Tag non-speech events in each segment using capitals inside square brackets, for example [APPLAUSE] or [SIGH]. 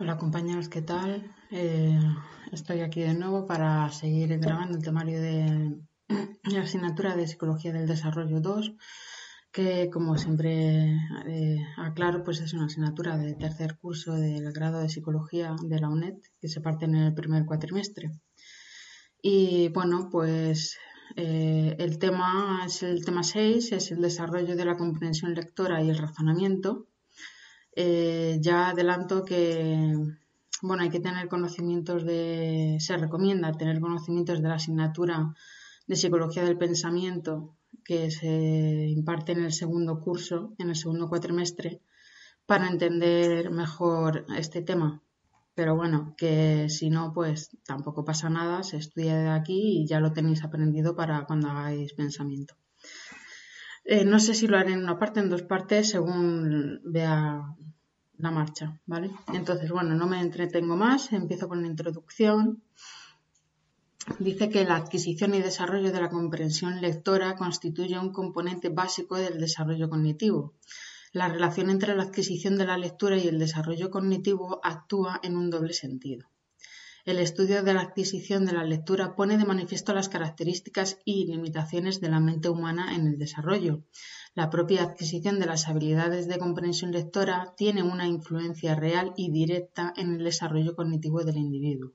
Hola compañeros, ¿qué tal? Eh, estoy aquí de nuevo para seguir grabando el temario de [CLEARS THROAT] la asignatura de Psicología del Desarrollo 2, que como siempre eh, aclaro, pues es una asignatura de tercer curso del grado de Psicología de la UNED, que se parte en el primer cuatrimestre. Y bueno, pues eh, el tema es el tema 6, es el desarrollo de la comprensión lectora y el razonamiento eh, ya adelanto que bueno, hay que tener conocimientos de, se recomienda tener conocimientos de la asignatura de psicología del pensamiento que se imparte en el segundo curso, en el segundo cuatrimestre, para entender mejor este tema. Pero bueno, que si no, pues tampoco pasa nada, se estudia de aquí y ya lo tenéis aprendido para cuando hagáis pensamiento. Eh, no sé si lo haré en una parte, en dos partes, según vea la marcha, ¿vale? Entonces, bueno, no me entretengo más, empiezo con la introducción. Dice que la adquisición y desarrollo de la comprensión lectora constituye un componente básico del desarrollo cognitivo. La relación entre la adquisición de la lectura y el desarrollo cognitivo actúa en un doble sentido. El estudio de la adquisición de la lectura pone de manifiesto las características y limitaciones de la mente humana en el desarrollo. La propia adquisición de las habilidades de comprensión lectora tiene una influencia real y directa en el desarrollo cognitivo del individuo.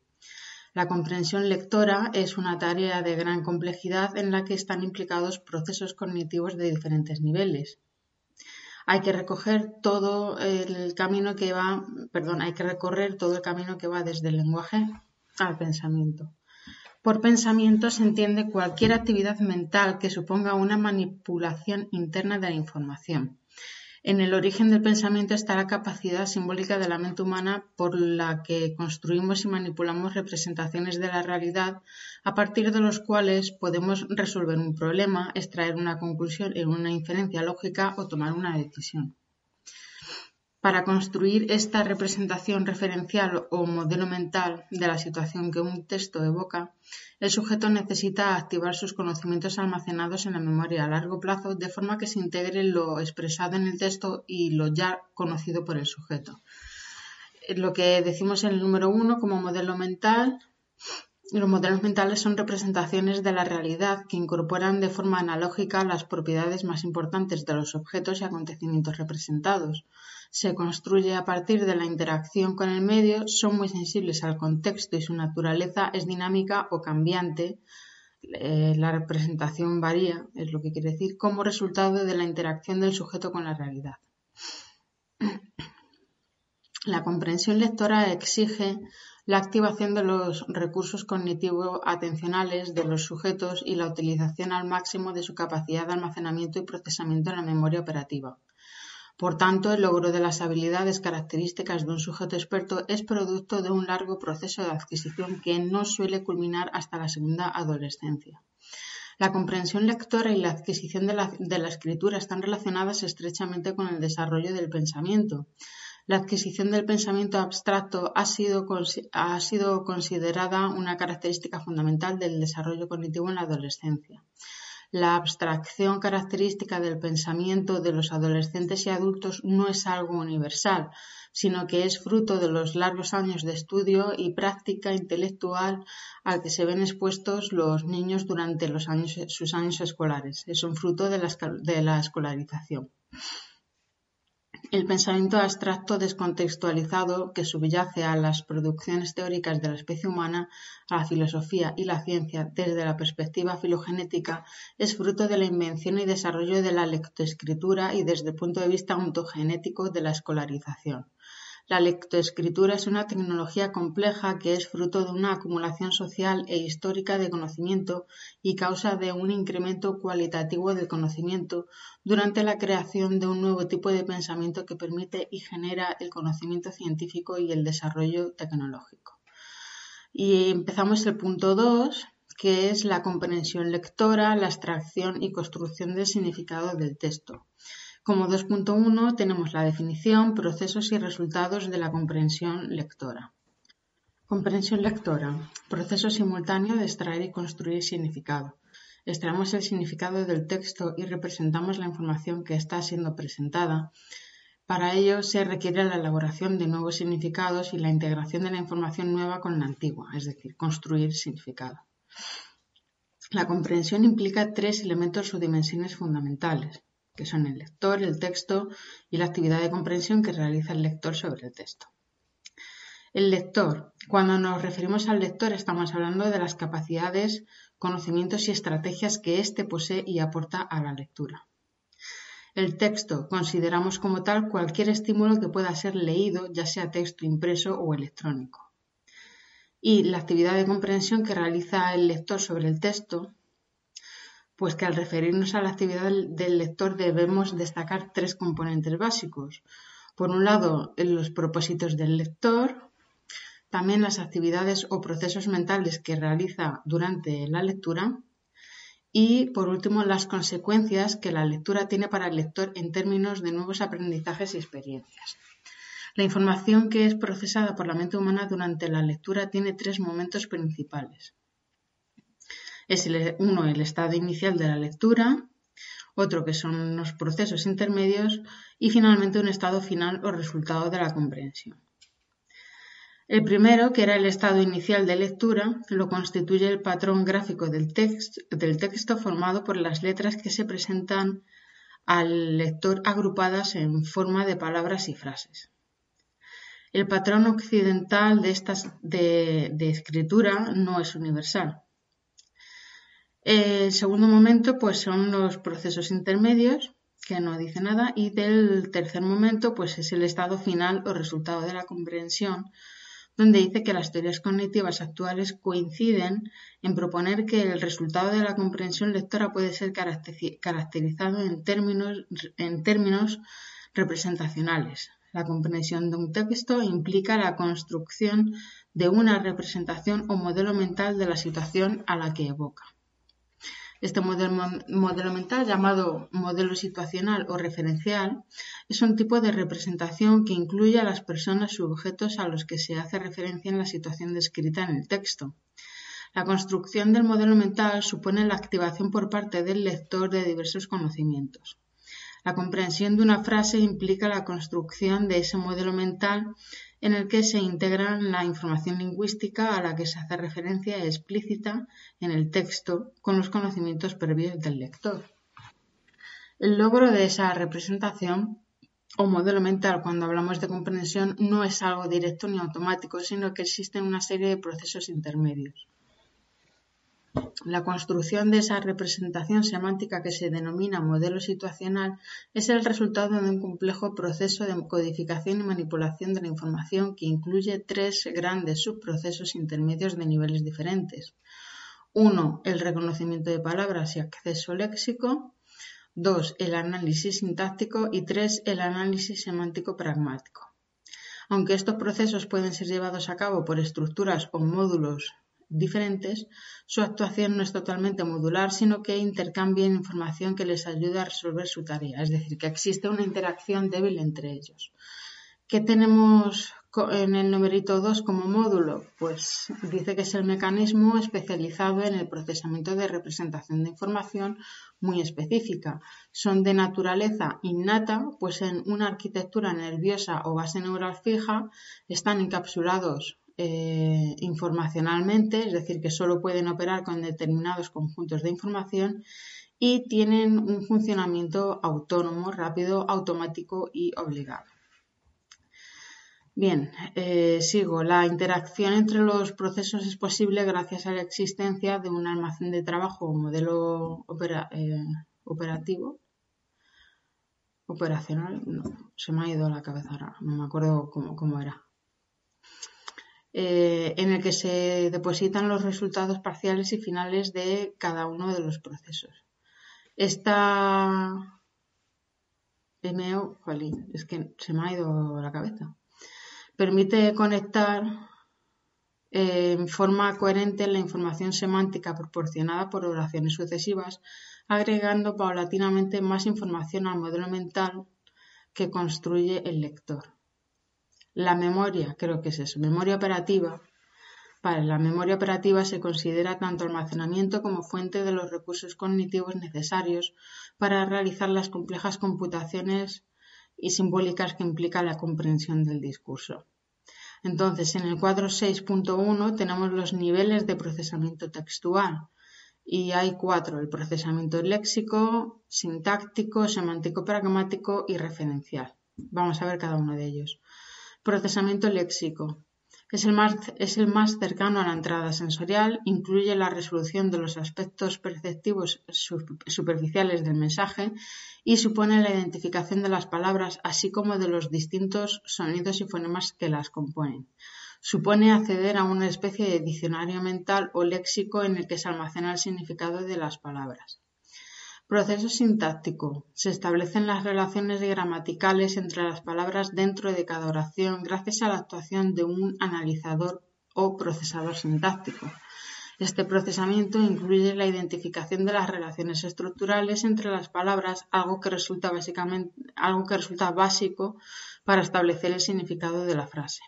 La comprensión lectora es una tarea de gran complejidad en la que están implicados procesos cognitivos de diferentes niveles. Hay que recoger todo el camino que va, perdón, hay que recorrer todo el camino que va desde el lenguaje al pensamiento. Por pensamiento se entiende cualquier actividad mental que suponga una manipulación interna de la información. En el origen del pensamiento está la capacidad simbólica de la mente humana por la que construimos y manipulamos representaciones de la realidad a partir de los cuales podemos resolver un problema, extraer una conclusión en una inferencia lógica o tomar una decisión. Para construir esta representación referencial o modelo mental de la situación que un texto evoca, el sujeto necesita activar sus conocimientos almacenados en la memoria a largo plazo de forma que se integre lo expresado en el texto y lo ya conocido por el sujeto. Lo que decimos en el número uno como modelo mental los modelos mentales son representaciones de la realidad que incorporan de forma analógica las propiedades más importantes de los objetos y acontecimientos representados. Se construye a partir de la interacción con el medio, son muy sensibles al contexto y su naturaleza es dinámica o cambiante. Eh, la representación varía, es lo que quiere decir, como resultado de la interacción del sujeto con la realidad. [CLEARS THROAT] La comprensión lectora exige la activación de los recursos cognitivo-atencionales de los sujetos y la utilización al máximo de su capacidad de almacenamiento y procesamiento en la memoria operativa. Por tanto, el logro de las habilidades características de un sujeto experto es producto de un largo proceso de adquisición que no suele culminar hasta la segunda adolescencia. La comprensión lectora y la adquisición de la, escritura están relacionadas estrechamente con el desarrollo del pensamiento. La adquisición del pensamiento abstracto ha sido considerada una característica fundamental del desarrollo cognitivo en la adolescencia. La abstracción característica del pensamiento de los adolescentes y adultos no es algo universal, sino que es fruto de los largos años de estudio y práctica intelectual al que se ven expuestos los niños durante sus años escolares. Es un fruto de la escolarización. El pensamiento abstracto descontextualizado que subyace a las producciones teóricas de la especie humana, a la filosofía y la ciencia desde la perspectiva filogenética, es fruto de la invención y desarrollo de la lectoescritura y desde el punto de vista ontogenético de la escolarización. La lectoescritura es una tecnología compleja que es fruto de una acumulación social e histórica de conocimiento y causa de un incremento cualitativo del conocimiento durante la creación de un nuevo tipo de pensamiento que permite y genera el conocimiento científico y el desarrollo tecnológico. Y empezamos el punto 2, que es la comprensión lectora, la extracción y construcción del significado del texto. Como 2.1 tenemos la definición, procesos y resultados de la comprensión lectora. Comprensión lectora. Proceso simultáneo de extraer y construir significado. Extraemos el significado del texto y representamos la información que está siendo presentada. Para ello se requiere la elaboración de nuevos significados y la integración de la información nueva con la antigua, es decir, construir significado. La comprensión implica tres elementos o dimensiones fundamentales que son el lector, el texto y la actividad de comprensión que realiza el lector sobre el texto. El lector. Cuando nos referimos al lector estamos hablando de las capacidades, conocimientos y estrategias que éste posee y aporta a la lectura. El texto consideramos como tal cualquier estímulo que pueda ser leído, ya sea texto impreso o electrónico. Y la actividad de comprensión que realiza el lector sobre el texto pues que al referirnos a la actividad del lector debemos destacar tres componentes básicos. Por un lado, los propósitos del lector, también las actividades o procesos mentales que realiza durante la lectura y, por último, las consecuencias que la lectura tiene para el lector en términos de nuevos aprendizajes y experiencias. La información que es procesada por la mente humana durante la lectura tiene tres momentos principales es uno el estado inicial de la lectura, otro que son los procesos intermedios y finalmente un estado final o resultado de la comprensión. El primero, que era el estado inicial de lectura, lo constituye el patrón gráfico del, del texto formado por las letras que se presentan al lector agrupadas en forma de palabras y frases. El patrón occidental de, estas, de escritura no es universal. El segundo momento pues son los procesos intermedios, que no dice nada, y del tercer momento pues es el estado final o resultado de la comprensión, donde dice que las teorías cognitivas actuales coinciden en proponer que el resultado de la comprensión lectora puede ser caracterizado en términos, en términos representacionales. La comprensión de un texto implica la construcción de una representación o modelo mental de la situación a la que evoca. Este modelo, mental, llamado modelo situacional o referencial, es un tipo de representación que incluye a las personas u objetos a los que se hace referencia en la situación descrita en el texto. La construcción del modelo mental supone la activación por parte del lector de diversos conocimientos. La comprensión de una frase implica la construcción de ese modelo mental en el que se integra la información lingüística a la que se hace referencia explícita en el texto con los conocimientos previos del lector. El logro de esa representación o modelo mental cuando hablamos de comprensión no es algo directo ni automático, sino que existen una serie de procesos intermedios. La construcción de esa representación semántica que se denomina modelo situacional es el resultado de un complejo proceso de codificación y manipulación de la información que incluye tres grandes subprocesos intermedios de niveles diferentes. Uno, el reconocimiento de palabras y acceso léxico. Dos, el análisis sintáctico. Y tres, el análisis semántico pragmático. Aunque estos procesos pueden ser llevados a cabo por estructuras o módulos diferentes, su actuación no es totalmente modular, sino que intercambian información que les ayuda a resolver su tarea, es decir, que existe una interacción débil entre ellos. ¿Qué tenemos en el numerito 2 como módulo? Pues dice que es el mecanismo especializado en el procesamiento de representación de información muy específica. Son de naturaleza innata, pues en una arquitectura nerviosa o base neural fija están encapsulados eh, informacionalmente, es decir, que solo pueden operar con determinados conjuntos de información y tienen un funcionamiento autónomo, rápido, automático y obligado. Bien, eh, sigo. La interacción entre los procesos es posible gracias a la existencia de un almacén de trabajo o modelo eh, operativo operacional, no, se me ha ido la cabeza ahora, no me acuerdo cómo, era. Eh, en el que se depositan los resultados parciales y finales de cada uno de los procesos. Esta MO, es que se me ha ido la cabeza. Permite conectar eh, en forma coherente la información semántica proporcionada por oraciones sucesivas agregando paulatinamente más información al modelo mental que construye el lector. La memoria, creo que es eso, memoria operativa. Para la memoria operativa se considera tanto almacenamiento como fuente de los recursos cognitivos necesarios para realizar las complejas computaciones y simbólicas que implica la comprensión del discurso. Entonces, en el cuadro 6.1 tenemos los niveles de procesamiento textual, y hay cuatro, el procesamiento léxico, sintáctico, semántico pragmático y referencial. Vamos a ver cada uno de ellos. Procesamiento léxico. Es el, más, cercano a la entrada sensorial, incluye la resolución de los aspectos perceptivos superficiales del mensaje y supone la identificación de las palabras, así como de los distintos sonidos y fonemas que las componen supone acceder a una especie de diccionario mental o léxico en el que se almacena el significado de las palabras. Proceso sintáctico. Se establecen las relaciones gramaticales entre las palabras dentro de cada oración gracias a la actuación de un analizador o procesador sintáctico. Este procesamiento incluye la identificación de las relaciones estructurales entre las palabras, algo que resulta, básicamente, algo que resulta básico para establecer el significado de la frase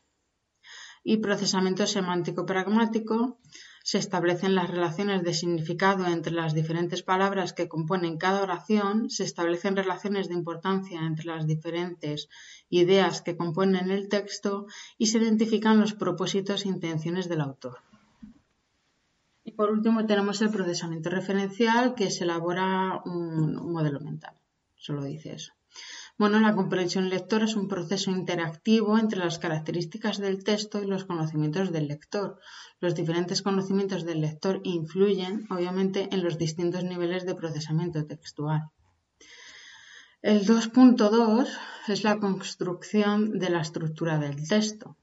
y procesamiento semántico pragmático se establecen las relaciones de significado entre las diferentes palabras que componen cada oración, se establecen relaciones de importancia entre las diferentes ideas que componen el texto y se identifican los propósitos e intenciones del autor. Y por último tenemos el procesamiento referencial que se elabora un, modelo mental. Solo dice eso. Bueno, la comprensión lectora es un proceso interactivo entre las características del texto y los conocimientos del lector. Los diferentes conocimientos del lector influyen, obviamente, en los distintos niveles de procesamiento textual. El 2.2 es la construcción de la estructura del texto.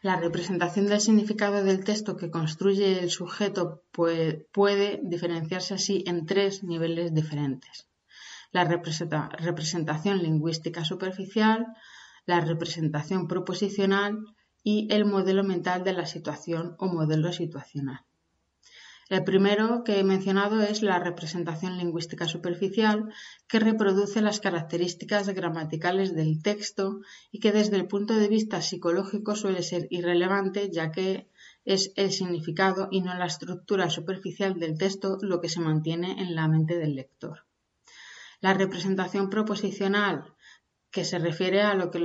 La representación del significado del texto que construye el sujeto puede, puede diferenciarse así en tres niveles diferentes la representación lingüística superficial, la representación proposicional y el modelo mental de la situación o modelo situacional. El primero que he mencionado es la representación lingüística superficial, que reproduce las características gramaticales del texto y que desde el punto de vista psicológico suele ser irrelevante, ya que es el significado y no la estructura superficial del texto lo que se mantiene en la mente del lector. La representación proposicional, que se refiere a lo que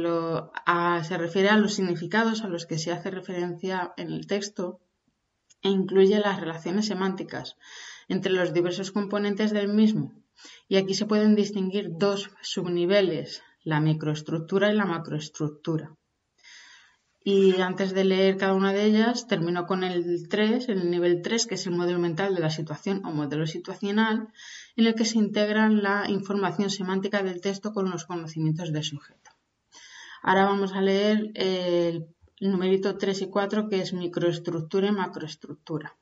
se refiere a los significados a los que se hace referencia en el texto e incluye las relaciones semánticas entre los diversos componentes del mismo. Y aquí se pueden distinguir dos subniveles, la microestructura y la macroestructura. Y antes de leer cada una de ellas, termino con el 3, el nivel 3, que es el modelo mental de la situación o modelo situacional, en el que se integran la información semántica del texto con los conocimientos del sujeto. Ahora vamos a leer el numerito 3 y 4, que es microestructura y macroestructura.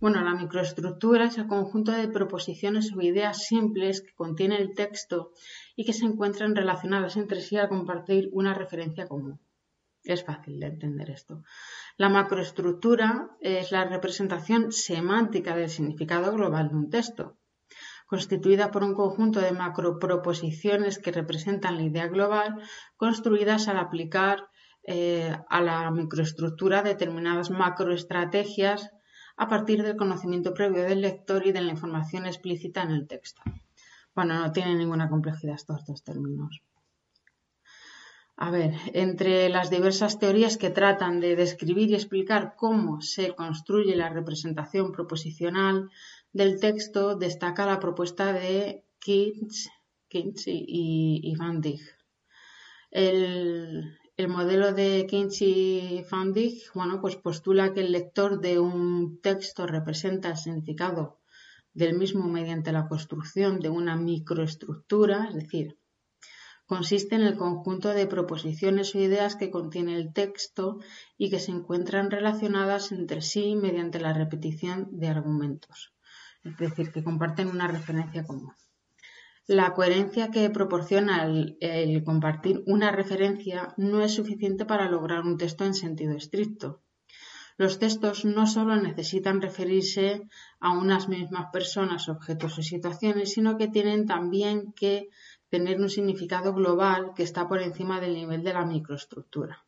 Bueno, la microestructura es el conjunto de proposiciones o ideas simples que contiene el texto y que se encuentran relacionadas entre sí al compartir una referencia común. Es fácil de entender esto. La macroestructura es la representación semántica del significado global de un texto, constituida por un conjunto de macroproposiciones que representan la idea global, construidas al aplicar eh, a la microestructura determinadas macroestrategias a partir del conocimiento previo del lector y de la información explícita en el texto. Bueno, no tiene ninguna complejidad estos dos términos. A ver, entre las diversas teorías que tratan de describir y explicar cómo se construye la representación proposicional del texto, destaca la propuesta de Kitsch, y, Van Dijk. El, modelo de Kinch y Van Dijk, bueno, pues postula que el lector de un texto representa el significado del mismo mediante la construcción de una microestructura, es decir, consiste en el conjunto de proposiciones o ideas que contiene el texto y que se encuentran relacionadas entre sí mediante la repetición de argumentos, es decir, que comparten una referencia común. La coherencia que proporciona el, compartir una referencia no es suficiente para lograr un texto en sentido estricto. Los textos no solo necesitan referirse a unas mismas personas, objetos o situaciones, sino que tienen también que tener un significado global que está por encima del nivel de la microestructura.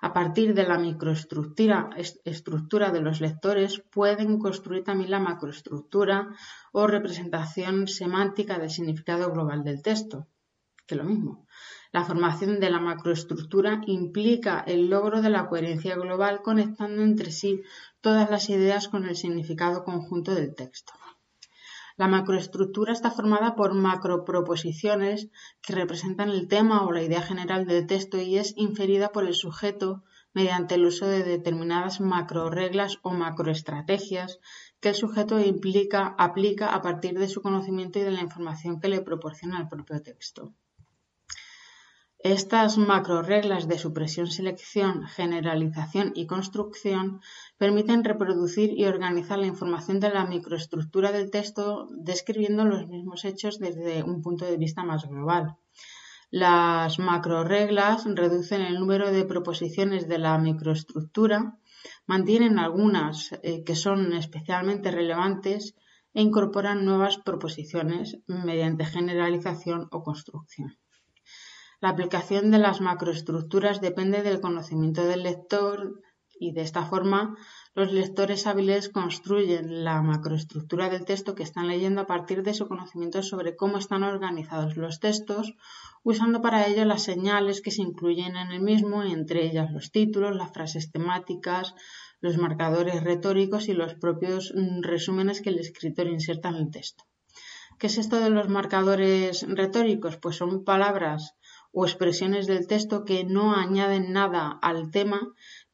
A partir de la microestructura estructura de los lectores pueden construir también la macroestructura o representación semántica del significado global del texto, que lo mismo. La formación de la macroestructura implica el logro de la coherencia global conectando entre sí todas las ideas con el significado conjunto del texto. La macroestructura está formada por macroproposiciones que representan el tema o la idea general del texto y es inferida por el sujeto mediante el uso de determinadas macroreglas o macroestrategias que el sujeto implica, aplica a partir de su conocimiento y de la información que le proporciona el propio texto. Estas macroreglas de supresión, selección, generalización y construcción permiten reproducir y organizar la información de la microestructura del texto describiendo los mismos hechos desde un punto de vista más global. Las macroreglas reducen el número de proposiciones de la microestructura, mantienen algunas eh, que son especialmente relevantes e incorporan nuevas proposiciones mediante generalización o construcción. La aplicación de las macroestructuras depende del conocimiento del lector y de esta forma los lectores hábiles construyen la macroestructura del texto que están leyendo a partir de su conocimiento sobre cómo están organizados los textos, usando para ello las señales que se incluyen en el mismo, entre ellas los títulos, las frases temáticas, los marcadores retóricos y los propios mm, resúmenes que el escritor inserta en el texto. ¿Qué es esto de los marcadores retóricos? Pues son palabras o expresiones del texto que no añaden nada al tema,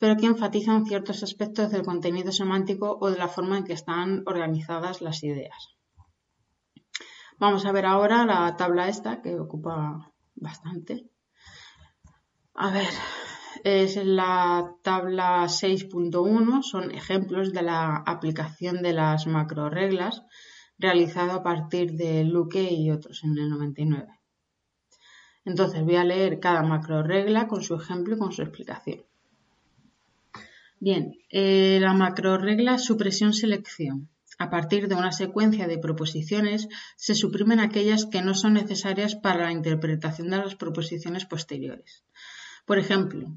pero que enfatizan ciertos aspectos del contenido semántico o de la forma en que están organizadas las ideas. Vamos a ver ahora la tabla esta que ocupa bastante. A ver, es la tabla 6.1, son ejemplos de la aplicación de las macroreglas realizado a partir de Luque y otros en el 99. Entonces voy a leer cada macro regla con su ejemplo y con su explicación. Bien, eh, la macro regla supresión-selección. A partir de una secuencia de proposiciones se suprimen aquellas que no son necesarias para la interpretación de las proposiciones posteriores. Por ejemplo,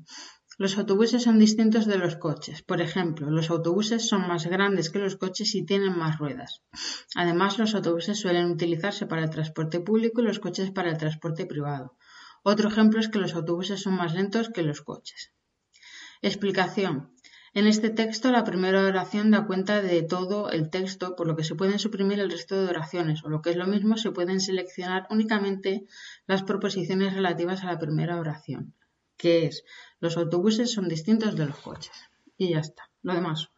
los autobuses son distintos de los coches. Por ejemplo, los autobuses son más grandes que los coches y tienen más ruedas. Además, los autobuses suelen utilizarse para el transporte público y los coches para el transporte privado. Otro ejemplo es que los autobuses son más lentos que los coches. Explicación. En este texto, la primera oración da cuenta de todo el texto, por lo que se pueden suprimir el resto de oraciones, o lo que es lo mismo, se pueden seleccionar únicamente las proposiciones relativas a la primera oración que es los autobuses son distintos de los coches. Y ya está, lo demás.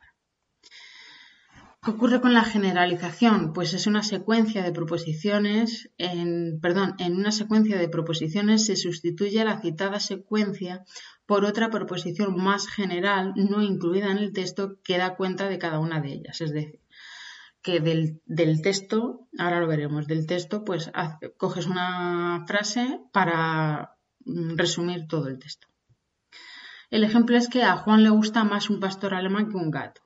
¿Qué ocurre con la generalización? Pues es una secuencia de proposiciones, en, perdón, en una secuencia de proposiciones se sustituye la citada secuencia por otra proposición más general no incluida en el texto que da cuenta de cada una de ellas. Es decir, que del, texto, ahora lo veremos, del texto, pues coges una frase para Mm, resumir todo el texto. El ejemplo es que a Juan le gusta más un pastor alemán que un gato.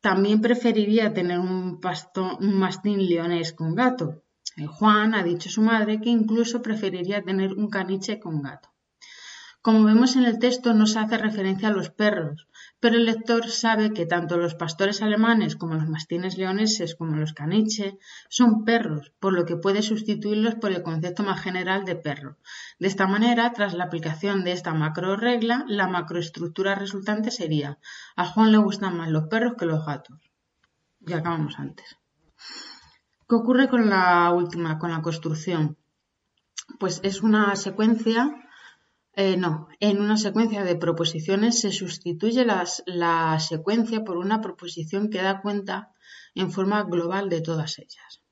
También preferiría tener un, pastor, un mastín leonés un gato. Juan ha dicho a su madre que incluso preferiría tener un caniche un gato. Como vemos en el texto no se hace referencia a los perros, pero el lector sabe que tanto los pastores alemanes como los mastines leoneses como los caniche son perros, por lo que puede sustituirlos por el concepto más general de perro. De esta manera, tras la aplicación de esta macro regla, la macroestructura resultante sería a Juan le gustan más los perros que los gatos. Ya acabamos antes. ¿Qué ocurre con la última, con la construcción? Pues es una secuencia eh, no, en una secuencia de proposiciones se sustituye la secuencia por una proposición que da cuenta en forma global de todas ellas.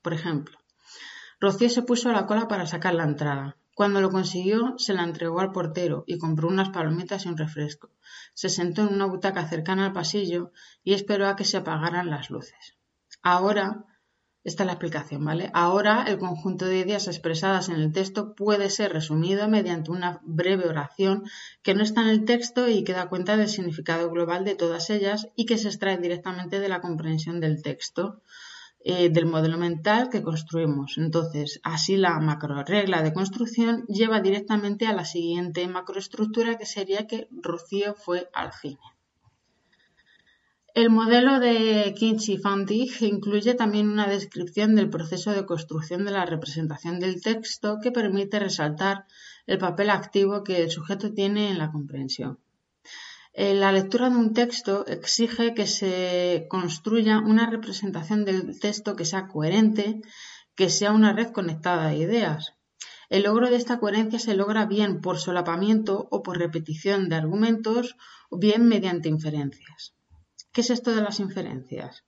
Por ejemplo, Rocío se puso a la cola para sacar la entrada. Cuando lo consiguió, se la entregó al portero y compró unas palomitas y un refresco. Se sentó en una butaca cercana al pasillo y esperó a que se apagaran las luces. Ahora, esta es la explicación, ¿vale? Ahora el conjunto de ideas expresadas en el texto puede ser resumido mediante una breve oración que no está en el texto y que da cuenta del significado global de todas ellas y que se extrae directamente de la comprensión del texto. Eh, del modelo mental que construimos. Entonces, así la macroregla de construcción lleva directamente a la siguiente macroestructura que sería que Rocío fue al cine. El modelo de Van Dijk incluye también una descripción del proceso de construcción de la representación del texto que permite resaltar el papel activo que el sujeto tiene en la comprensión. Eh, la lectura de un texto exige que se construya una representación del texto que sea coherente, que sea una red conectada de ideas. El logro de esta coherencia se logra bien por solapamiento o por repetición de argumentos o bien mediante inferencias. ¿Qué es esto de las inferencias?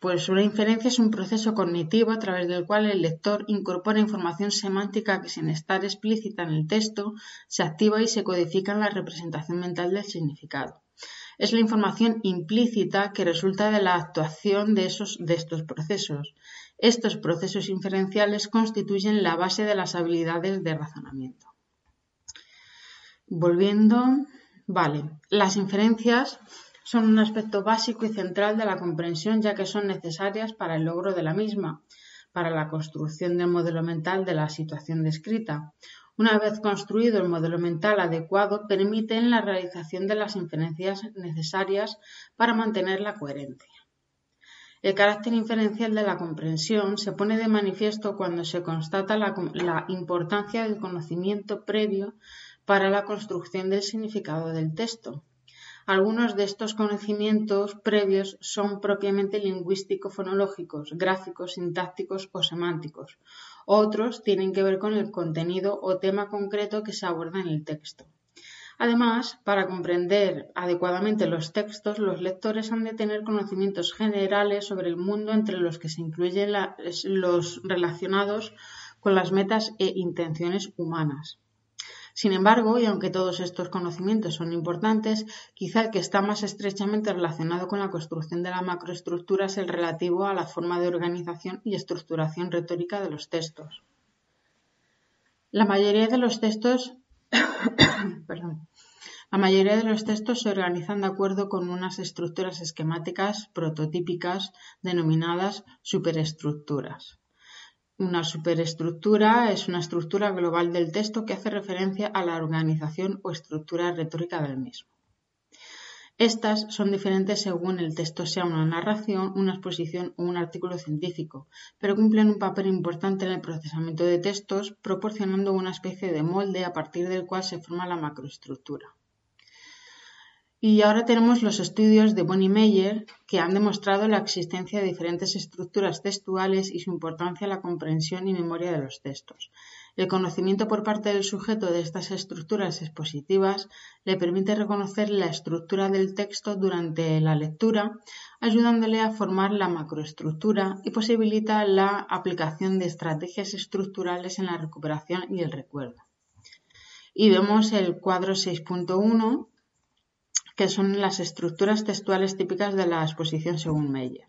Pues una inferencia es un proceso cognitivo a través del cual el lector incorpora información semántica que sin estar explícita en el texto se activa y se codifica en la representación mental del significado. Es la información implícita que resulta de la actuación de, estos procesos. Estos procesos inferenciales constituyen la base de las habilidades de razonamiento. Volviendo, vale, las inferencias son un aspecto básico y central de la comprensión ya que son necesarias para el logro de la misma, para la construcción del modelo mental de la situación descrita. Una vez construido el modelo mental adecuado, permiten la realización de las inferencias necesarias para mantener la coherencia. El carácter inferencial de la comprensión se pone de manifiesto cuando se constata la, importancia del conocimiento previo para la construcción del significado del texto. Algunos de estos conocimientos previos son propiamente lingüístico-fonológicos, gráficos, sintácticos o semánticos. Otros tienen que ver con el contenido o tema concreto que se aborda en el texto. Además, para comprender adecuadamente los textos, los lectores han de tener conocimientos generales sobre el mundo entre los que se incluyen los relacionados con las metas e intenciones humanas. Sin embargo, y aunque todos estos conocimientos son importantes, quizá el que está más estrechamente relacionado con la construcción de la macroestructura es el relativo a la forma de organización y estructuración retórica de los textos. La mayoría de los textos [COUGHS] La mayoría de los textos se organizan de acuerdo con unas estructuras esquemáticas prototípicas denominadas superestructuras. Una superestructura es una estructura global del texto que hace referencia a la organización o estructura retórica del mismo. Estas son diferentes según el texto sea una narración, una exposición o un artículo científico, pero cumplen un papel importante en el procesamiento de textos, proporcionando una especie de molde a partir del cual se forma la macroestructura. Y ahora tenemos los estudios de Bonnie Meyer que han demostrado la existencia de diferentes estructuras textuales y su importancia en la comprensión y memoria de los textos. El conocimiento por parte del sujeto de estas estructuras expositivas le permite reconocer la estructura del texto durante la lectura, ayudándole a formar la macroestructura y posibilita la aplicación de estrategias estructurales en la recuperación y el recuerdo. Y vemos el cuadro 6.1 que son las estructuras textuales típicas de la exposición según Meyer.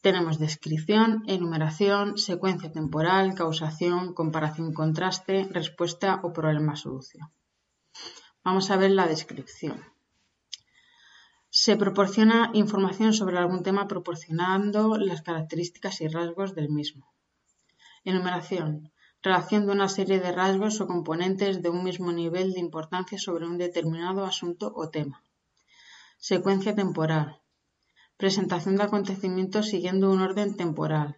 Tenemos descripción, enumeración, secuencia temporal, causación, comparación-contraste, respuesta o problema-solución. Vamos a ver la descripción. Se proporciona información sobre algún tema proporcionando las características y rasgos del mismo. Enumeración. Relación de una serie de rasgos o componentes de un mismo nivel de importancia sobre un determinado asunto o tema. Secuencia temporal. Presentación de acontecimientos siguiendo un orden temporal.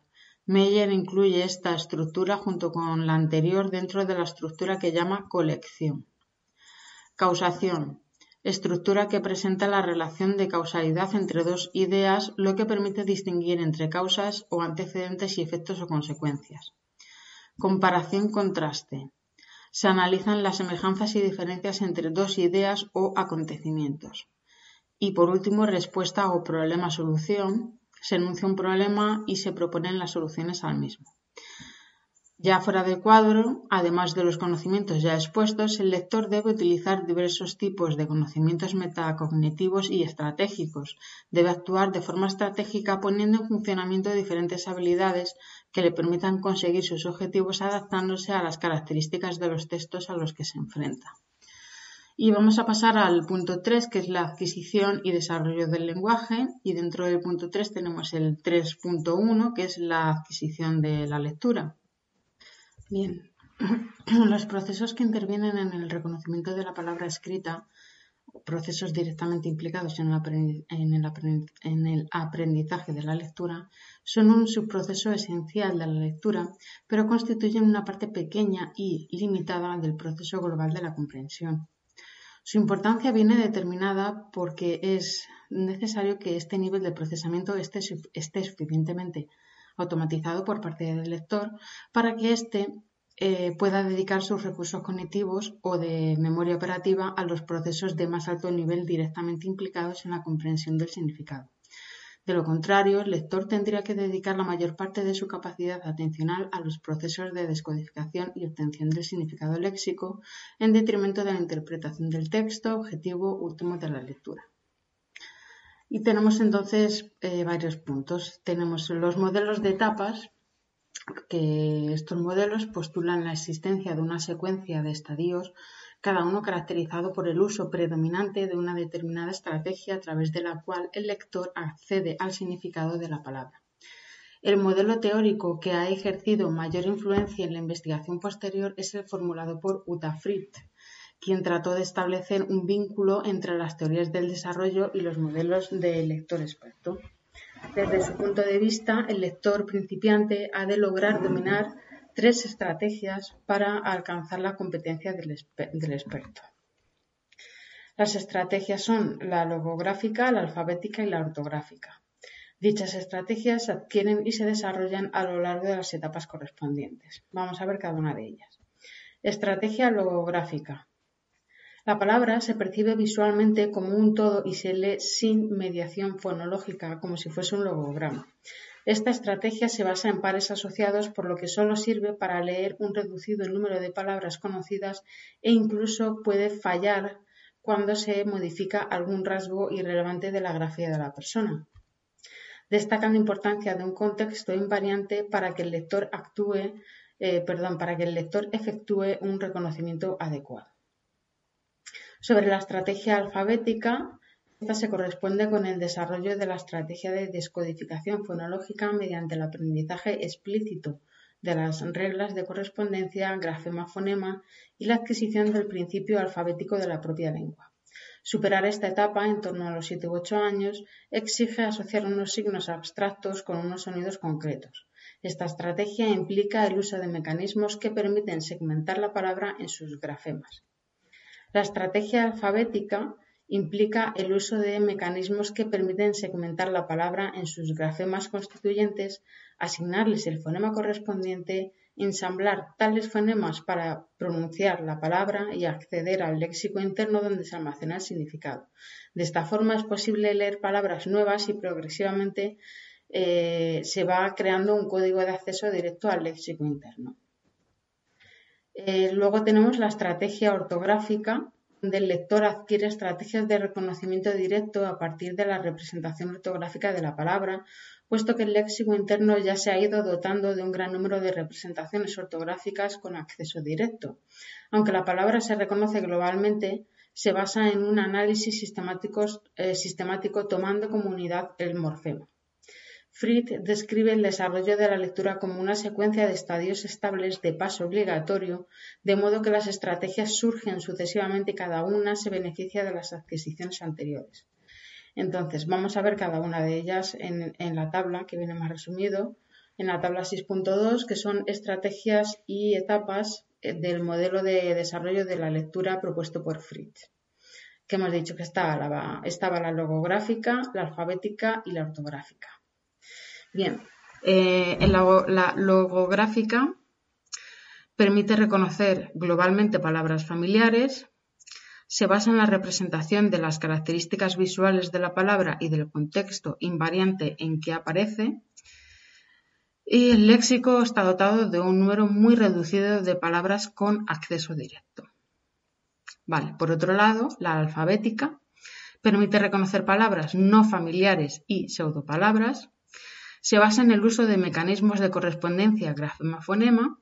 Meyer incluye esta estructura junto con la anterior dentro de la estructura que llama colección. Causación. Estructura que presenta la relación de causalidad entre dos ideas, lo que permite distinguir entre causas o antecedentes y efectos o consecuencias. Comparación-contraste. Se analizan las semejanzas y diferencias entre dos ideas o acontecimientos. Y por último, respuesta o problema-solución, se enuncia un problema y se proponen las soluciones al mismo. Ya fuera del cuadro, además de los conocimientos ya expuestos, el lector debe utilizar diversos tipos de conocimientos metacognitivos y estratégicos. Debe actuar de forma estratégica poniendo en funcionamiento diferentes habilidades que le permitan conseguir sus objetivos adaptándose a las características de los textos a los que se enfrenta. Y vamos a pasar al punto 3, que es la adquisición y desarrollo del lenguaje. Y dentro del punto 3 tenemos el 3.1, que es la adquisición de la lectura. Bien, [CLEARS THROAT] los procesos que intervienen en el reconocimiento de la palabra escrita, procesos directamente implicados en el, aprendizaje de la lectura, son un subproceso esencial de la lectura, pero constituyen una parte pequeña y limitada del proceso global de la comprensión. Su importancia viene determinada porque es necesario que este nivel de procesamiento esté, suficientemente automatizado por parte del lector para que éste eh, pueda dedicar sus recursos cognitivos o de memoria operativa a los procesos de más alto nivel directamente implicados en la comprensión del significado. De lo contrario, el lector tendría que dedicar la mayor parte de su capacidad atencional a los procesos de descodificación y obtención del significado léxico en detrimento de la interpretación del texto objetivo último de la lectura. Y tenemos entonces eh, varios puntos. Tenemos los modelos de etapas, que estos modelos postulan la existencia de una secuencia de estadios, cada uno caracterizado por el uso predominante de una determinada estrategia a través de la cual el lector accede al significado de la palabra. El modelo teórico que ha ejercido mayor influencia en la investigación posterior es el formulado por Uta Fritz, quien trató de establecer un vínculo entre las teorías del desarrollo y los modelos del lector experto. Desde su punto de vista, el lector principiante ha de lograr dominar tres estrategias para alcanzar la competencia del, experto. Las estrategias son la logográfica, la alfabética y la ortográfica. Dichas estrategias se adquieren y se desarrollan a lo largo de las etapas correspondientes. Vamos a ver cada una de ellas. Estrategia logográfica. La palabra se percibe visualmente como un todo y se lee sin mediación fonológica, como si fuese un logograma. Esta estrategia se basa en pares asociados, por lo que solo sirve para leer un reducido número de palabras conocidas e incluso puede fallar cuando se modifica algún rasgo irrelevante de la grafía de la persona. Destaca la importancia de un contexto invariante para que el lector actúe, eh, perdón, para que el lector efectúe un reconocimiento adecuado. Sobre la estrategia alfabética, esta se corresponde con el desarrollo de la estrategia de descodificación fonológica mediante el aprendizaje explícito de las reglas de correspondencia, grafema-fonema y la adquisición del principio alfabético de la propia lengua. Superar esta etapa, en torno a los 7 u 8 años, exige asociar unos signos abstractos con unos sonidos concretos. Esta estrategia implica el uso de mecanismos que permiten segmentar la palabra en sus grafemas. La estrategia alfabética implica el uso de mecanismos que permiten segmentar la palabra en sus grafemas constituyentes, asignarles el fonema correspondiente, ensamblar tales fonemas para pronunciar la palabra y acceder al léxico interno donde se almacena el significado. De esta forma es posible leer palabras nuevas y progresivamente eh, se va creando un código de acceso directo al léxico interno. Eh, luego tenemos la estrategia ortográfica, donde el lector adquiere estrategias de reconocimiento directo a partir de la representación ortográfica de la palabra, puesto que el léxico interno ya se ha ido dotando de un gran número de representaciones ortográficas con acceso directo. Aunque la palabra se reconoce globalmente, se basa en un análisis eh, sistemático tomando como unidad el morfema. Fritz describe el desarrollo de la lectura como una secuencia de estadios estables de paso obligatorio, de modo que las estrategias surgen sucesivamente y cada una se beneficia de las adquisiciones anteriores. Entonces, vamos a ver cada una de ellas en, la tabla que viene más resumido, en la tabla 6.2, que son estrategias y etapas eh, del modelo de desarrollo de la lectura propuesto por Fritz. Que hemos dicho que estaba la, estaba la logográfica, la alfabética y la ortográfica. Bien, eh, en la, logográfica permite reconocer globalmente palabras familiares, se basa en la representación de las características visuales de la palabra y del contexto invariante en que aparece. Y el léxico está dotado de un número muy reducido de palabras con acceso directo. Vale, por otro lado, la alfabética permite reconocer palabras no familiares y pseudopalabras. Se basa en el uso de mecanismos de correspondencia grafema-fonema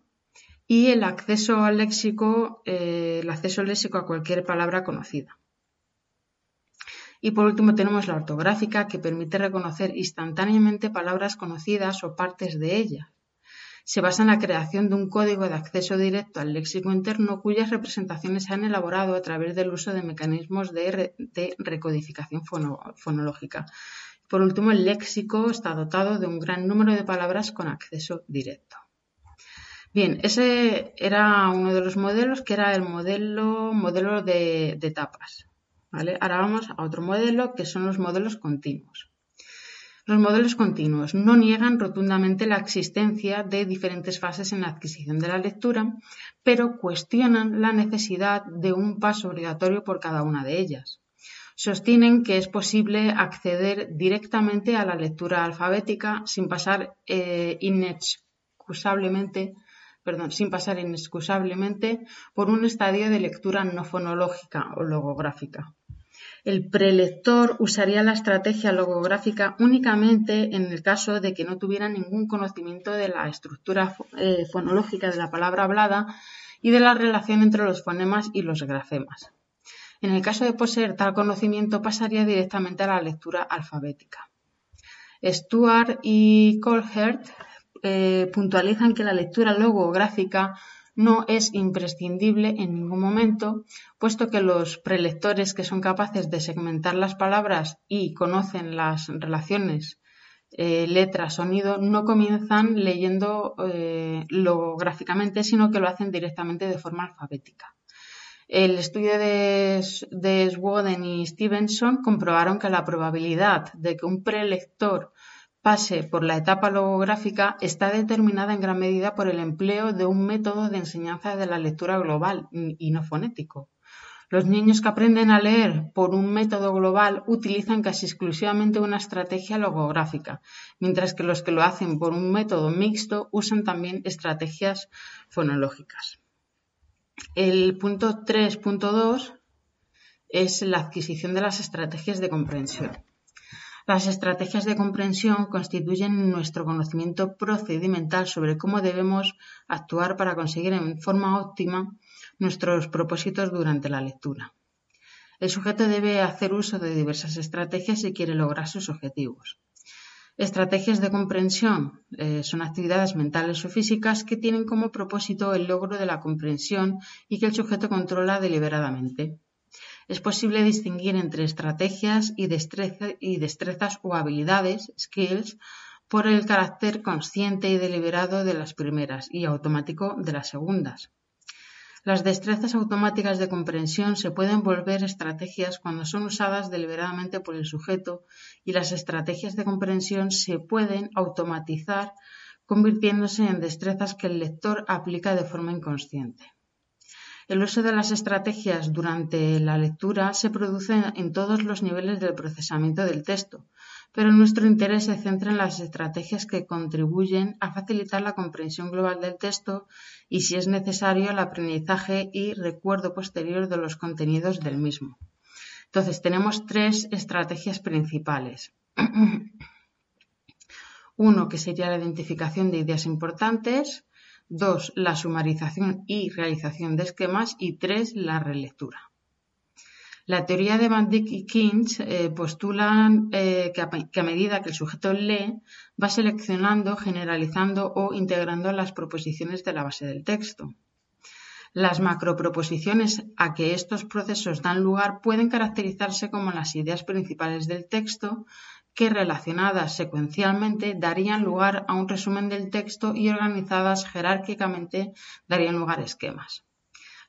y el acceso al léxico, eh, el acceso léxico a cualquier palabra conocida. Y por último tenemos la ortográfica que permite reconocer instantáneamente palabras conocidas o partes de ellas. Se basa en la creación de un código de acceso directo al léxico interno cuyas representaciones se han elaborado a través del uso de mecanismos de, recodificación fonológica. Por último, el léxico está dotado de un gran número de palabras con acceso directo. Bien, ese era uno de los modelos que era el modelo, modelo de, etapas. Ahora vamos a otro modelo que son los modelos continuos. Los modelos continuos no niegan rotundamente la existencia de diferentes fases en la adquisición de la lectura, pero cuestionan la necesidad de un paso obligatorio por cada una de ellas. Sostienen que es posible acceder directamente a la lectura alfabética sin pasar eh, inexcusablemente sin pasar inexcusablemente por un estadio de lectura no fonológica o logográfica. El prelector usaría la estrategia logográfica únicamente en el caso de que no tuviera ningún conocimiento de la estructura eh, fonológica de la palabra hablada y de la relación entre los fonemas y los grafemas. En el caso de poseer tal conocimiento pasaría directamente a la lectura alfabética. Stuart y Colhert eh, puntualizan que la lectura logográfica no es imprescindible en ningún momento, puesto que los prelectores que son capaces de segmentar las palabras y conocen las relaciones eh, letra, sonido, no comienzan leyendo eh, logográficamente, sino que lo hacen directamente de forma alfabética. El estudio de, de Swoden y Stevenson comprobaron que la probabilidad de que un prelector pase por la etapa logográfica está determinada en gran medida por el empleo de un método de enseñanza de la lectura global y no fonético. Los niños que aprenden a leer por un método global utilizan casi exclusivamente una estrategia logográfica, mientras que los que lo hacen por un método mixto usan también estrategias fonológicas. El punto 3.2 es la adquisición de las estrategias de comprensión. Las estrategias de comprensión constituyen nuestro conocimiento procedimental sobre cómo debemos actuar para conseguir en forma óptima nuestros propósitos durante la lectura. El sujeto debe hacer uso de diversas estrategias si quiere lograr sus objetivos. Estrategias de comprensión eh, son actividades mentales o físicas que tienen como propósito el logro de la comprensión y que el sujeto controla deliberadamente es posible distinguir entre estrategias y, destrezas o habilidades, skills, por el carácter consciente y deliberado de las primeras y automático de las segundas. Las destrezas automáticas de comprensión se pueden volver estrategias cuando son usadas deliberadamente por el sujeto y las estrategias de comprensión se pueden automatizar convirtiéndose en destrezas que el lector aplica de forma inconsciente. El uso de las estrategias durante la lectura se produce en todos los niveles del procesamiento del texto, pero nuestro interés se centra en las estrategias que contribuyen a facilitar la comprensión global del texto y, si es necesario, el aprendizaje y recuerdo posterior de los contenidos del mismo. Entonces, tenemos tres estrategias principales. [CLEARS THROAT] Uno, que sería la identificación de ideas importantes. Dos, la sumarización y realización de esquemas. Y tres, la relectura. La teoría de Van Dyck y Keynes eh, postulan eh, que, a, medida que el sujeto lee, va seleccionando, generalizando o integrando las proposiciones de la base del texto. Las macroproposiciones a que estos procesos dan lugar pueden caracterizarse como las ideas principales del texto, que relacionadas secuencialmente darían lugar a un resumen del texto y organizadas jerárquicamente darían lugar a esquemas.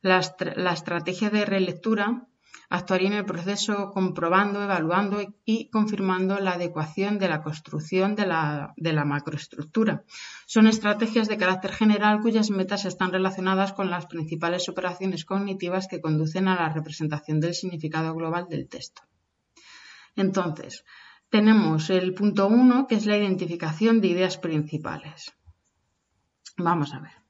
La, estrategia de relectura Actuaría en el proceso comprobando, evaluando y confirmando la adecuación de la construcción de la, macroestructura. Son estrategias de carácter general cuyas metas están relacionadas con las principales operaciones cognitivas que conducen a la representación del significado global del texto. Entonces, tenemos el punto 1, que es la identificación de ideas principales. Vamos a ver.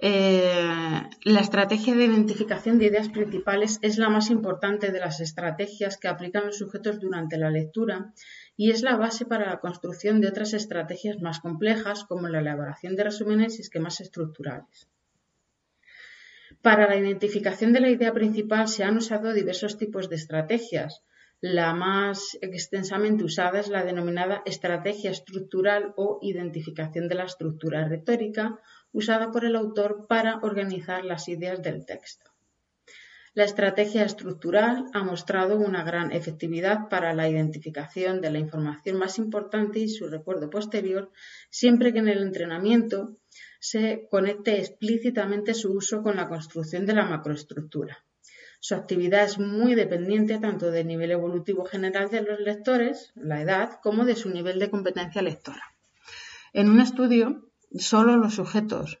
Eh, la estrategia de identificación de ideas principales es la más importante de las estrategias que aplican los sujetos durante la lectura y es la base para la construcción de otras estrategias más complejas como la elaboración de resúmenes y esquemas estructurales. Para la identificación de la idea principal se han usado diversos tipos de estrategias, la más extensamente usada es la denominada estrategia estructural o identificación de la estructura retórica, usada por el autor para organizar las ideas del texto. La estrategia estructural ha mostrado una gran efectividad para la identificación de la información más importante y su recuerdo posterior, siempre que en el entrenamiento se conecte explícitamente su uso con la construcción de la macroestructura. Su actividad es muy dependiente tanto del nivel evolutivo general de los lectores, la edad, como de su nivel de competencia lectora. En un estudio, solo los sujetos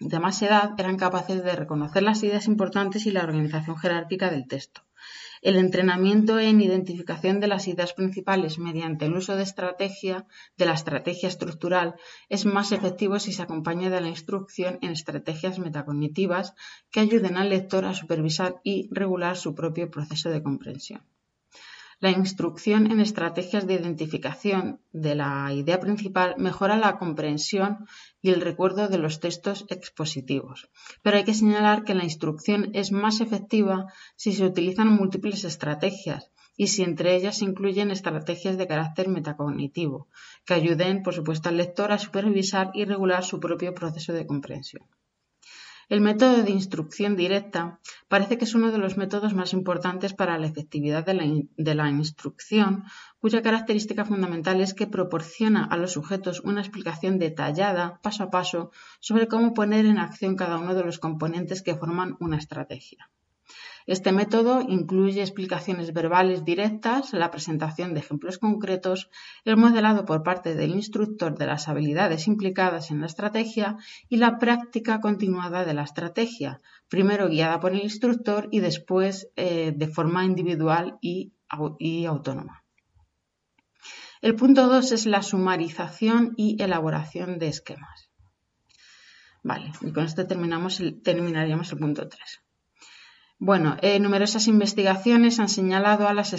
de más edad eran capaces de reconocer las ideas importantes y la organización jerárquica del texto. El entrenamiento en identificación de las ideas principales mediante el uso de estrategia, de la estrategia estructural, es más efectivo si se acompaña de la instrucción en estrategias metacognitivas que ayuden al lector a supervisar y regular su propio proceso de comprensión. La instrucción en estrategias de identificación de la idea principal mejora la comprensión y el recuerdo de los textos expositivos. Pero hay que señalar que la instrucción es más efectiva si se utilizan múltiples estrategias y si entre ellas se incluyen estrategias de carácter metacognitivo, que ayuden, por supuesto, al lector a supervisar y regular su propio proceso de comprensión. El método de instrucción directa parece que es uno de los métodos más importantes para la efectividad de la, instrucción, cuya característica fundamental es que proporciona a los sujetos una explicación detallada, paso a paso, sobre cómo poner en acción cada uno de los componentes que forman una estrategia. Este método incluye explicaciones verbales directas, la presentación de ejemplos concretos, el modelado por parte del instructor de las habilidades implicadas en la estrategia y la práctica continuada de la estrategia, primero guiada por el instructor y después eh, de forma individual y, autónoma. El punto 2 es la sumarización y elaboración de esquemas. Vale, y con esto terminamos terminaríamos el punto 3. Bueno, eh, numerosas investigaciones han señalado a las,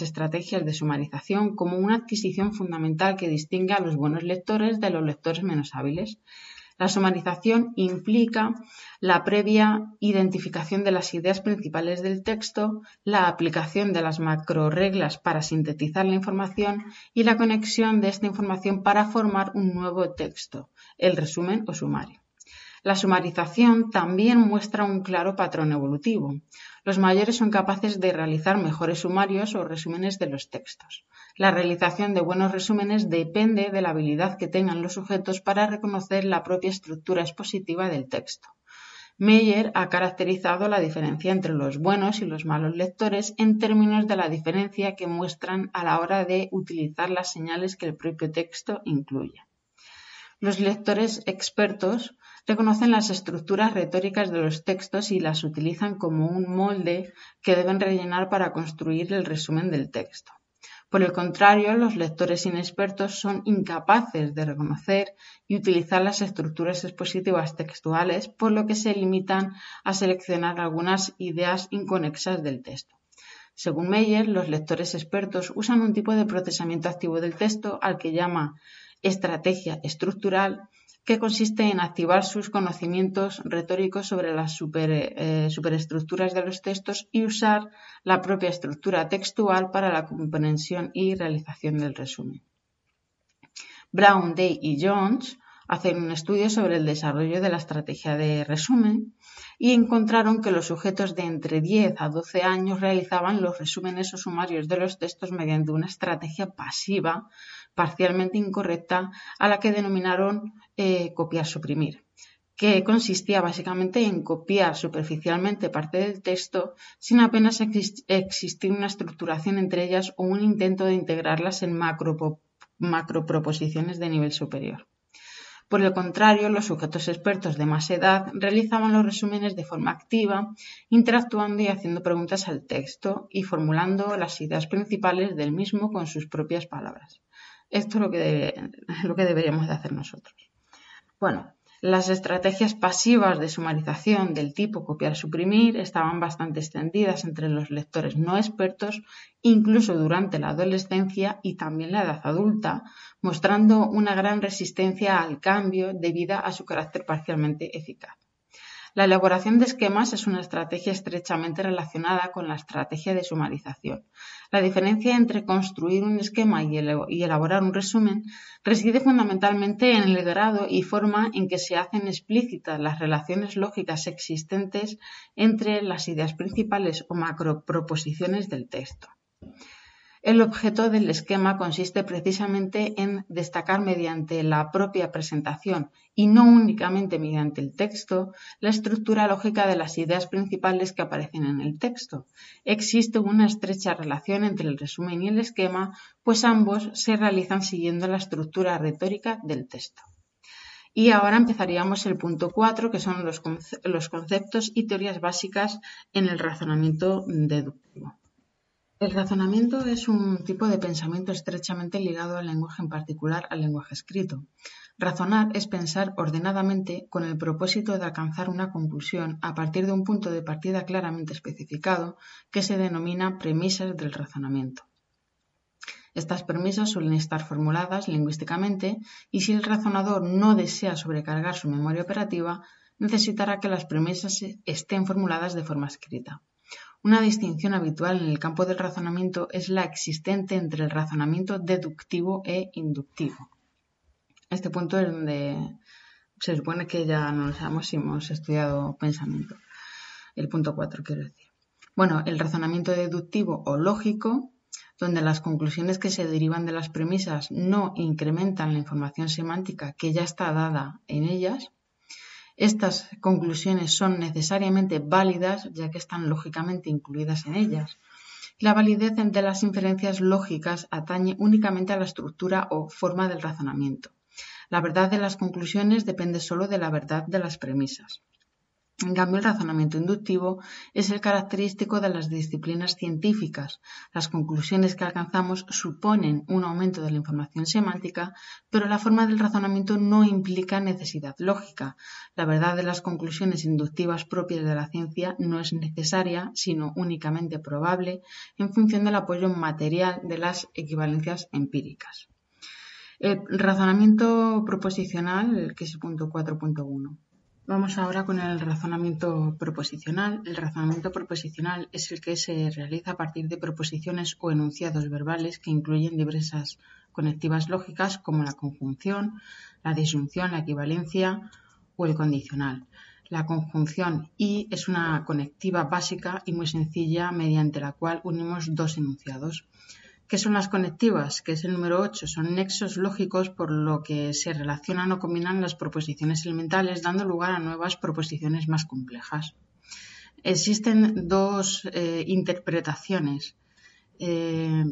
estrategias de sumarización como una adquisición fundamental que distingue a los buenos lectores de los lectores menos hábiles. La sumarización implica la previa identificación de las ideas principales del texto, la aplicación de las macroreglas para sintetizar la información y la conexión de esta información para formar un nuevo texto, el resumen o sumario. La sumarización también muestra un claro patrón evolutivo. Los mayores son capaces de realizar mejores sumarios o resúmenes de los textos. La realización de buenos resúmenes depende de la habilidad que tengan los sujetos para reconocer la propia estructura expositiva del texto. Meyer ha caracterizado la diferencia entre los buenos y los malos lectores en términos de la diferencia que muestran a la hora de utilizar las señales que el propio texto incluye. Los lectores expertos reconocen las estructuras retóricas de los textos y las utilizan como un molde que deben rellenar para construir el resumen del texto. Por el contrario, los lectores inexpertos son incapaces de reconocer y utilizar las estructuras expositivas textuales, por lo que se limitan a seleccionar algunas ideas inconexas del texto. Según Meyer, los lectores expertos usan un tipo de procesamiento activo del texto al que llama estrategia estructural que consiste en activar sus conocimientos retóricos sobre las eh, superestructuras de los textos y usar la propia estructura textual para la comprensión y realización del resumen. Brown, Day y Jones hacen un estudio sobre el desarrollo de la estrategia de resumen y encontraron que los sujetos de entre 10 a 12 años realizaban los resúmenes o sumarios de los textos mediante una estrategia pasiva parcialmente incorrecta a la que denominaron eh, copiar-suprimir. que consistía básicamente en copiar superficialmente parte del texto sin apenas existir una estructuración entre ellas o un intento de integrarlas en macroproposiciones de nivel superior. Por el contrario, los sujetos expertos de más edad realizaban los resúmenes de forma activa, interactuando y haciendo preguntas al texto y formulando las ideas principales del mismo con sus propias palabras. Esto es lo que, deberíamos de hacer nosotros. Bueno, las estrategias pasivas de sumarización del tipo copiar-suprimir estaban bastante extendidas entre los lectores no expertos, incluso durante la adolescencia y también la edad adulta, mostrando una gran resistencia al cambio debido a su carácter parcialmente eficaz. La elaboración de esquemas es una estrategia estrechamente relacionada con la estrategia de sumarización. La diferencia entre construir un esquema y elaborar un resumen reside fundamentalmente en el grado y forma en que se hacen explícitas las relaciones lógicas existentes entre las ideas principales o macroproposiciones del texto. El objeto del esquema consiste precisamente en destacar mediante la propia presentación y no únicamente mediante el texto la estructura lógica de las ideas principales que aparecen en el texto. Existe una estrecha relación entre el resumen y el esquema, pues ambos se realizan siguiendo la estructura retórica del texto. Y ahora empezaríamos el punto 4, que son los, conceptos y teorías básicas en el razonamiento deductivo. El razonamiento es un tipo de pensamiento estrechamente ligado al lenguaje, en particular al lenguaje escrito. Razonar es pensar ordenadamente con el propósito de alcanzar una conclusión a partir de un punto de partida claramente especificado que se denomina premisas del razonamiento. Estas premisas suelen estar formuladas lingüísticamente y si el razonador no desea sobrecargar su memoria operativa, necesitará que las premisas estén formuladas de forma escrita. Una distinción habitual en el campo del razonamiento es la existente entre el razonamiento deductivo e inductivo. Este punto es donde se supone que ya no sabemos si hemos estudiado pensamiento. El punto 4, quiero decir. Bueno, el razonamiento deductivo o lógico, donde las conclusiones que se derivan de las premisas no incrementan la información semántica que ya está dada en ellas, estas conclusiones son necesariamente válidas ya que están lógicamente incluidas en ellas. La validez de las inferencias lógicas atañe únicamente a la estructura o forma del razonamiento. La verdad de las conclusiones depende solo de la verdad de las premisas. En cambio, el razonamiento inductivo es el característico de las disciplinas científicas. Las conclusiones que alcanzamos suponen un aumento de la información semántica, pero la forma del razonamiento no implica necesidad lógica. La verdad de las conclusiones inductivas propias de la ciencia no es necesaria, sino únicamente probable, en función del apoyo material de las equivalencias empíricas. El razonamiento proposicional, que es el punto 4.1. Vamos ahora con el razonamiento proposicional. El razonamiento proposicional es el que se realiza a partir de proposiciones o enunciados verbales que incluyen diversas conectivas lógicas como la conjunción, la disyunción, la equivalencia o el condicional. La conjunción y es una conectiva básica y muy sencilla mediante la cual unimos dos enunciados. ¿Qué son las conectivas? Que es el número 8. Son nexos lógicos por lo que se relacionan o combinan las proposiciones elementales, dando lugar a nuevas proposiciones más complejas. Existen dos eh, interpretaciones. Eh,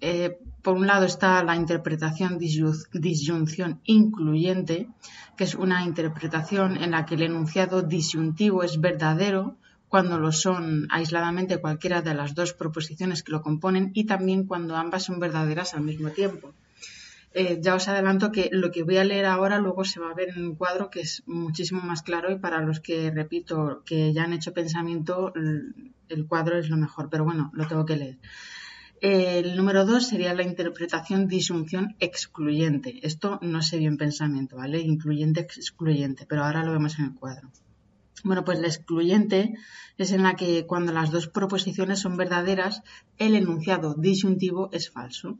eh, por un lado está la interpretación disyunción incluyente, que es una interpretación en la que el enunciado disyuntivo es verdadero cuando lo son aisladamente cualquiera de las dos proposiciones que lo componen y también cuando ambas son verdaderas al mismo tiempo. Eh, ya os adelanto que lo que voy a leer ahora luego se va a ver en un cuadro que es muchísimo más claro y para los que, repito, que ya han hecho pensamiento, el cuadro es lo mejor, pero bueno, lo tengo que leer. El número dos sería la interpretación disyunción excluyente. Esto no sería un pensamiento, ¿vale? Incluyente, excluyente, pero ahora lo vemos en el cuadro. Bueno, pues la excluyente es en la que cuando las dos proposiciones son verdaderas, el enunciado disyuntivo es falso.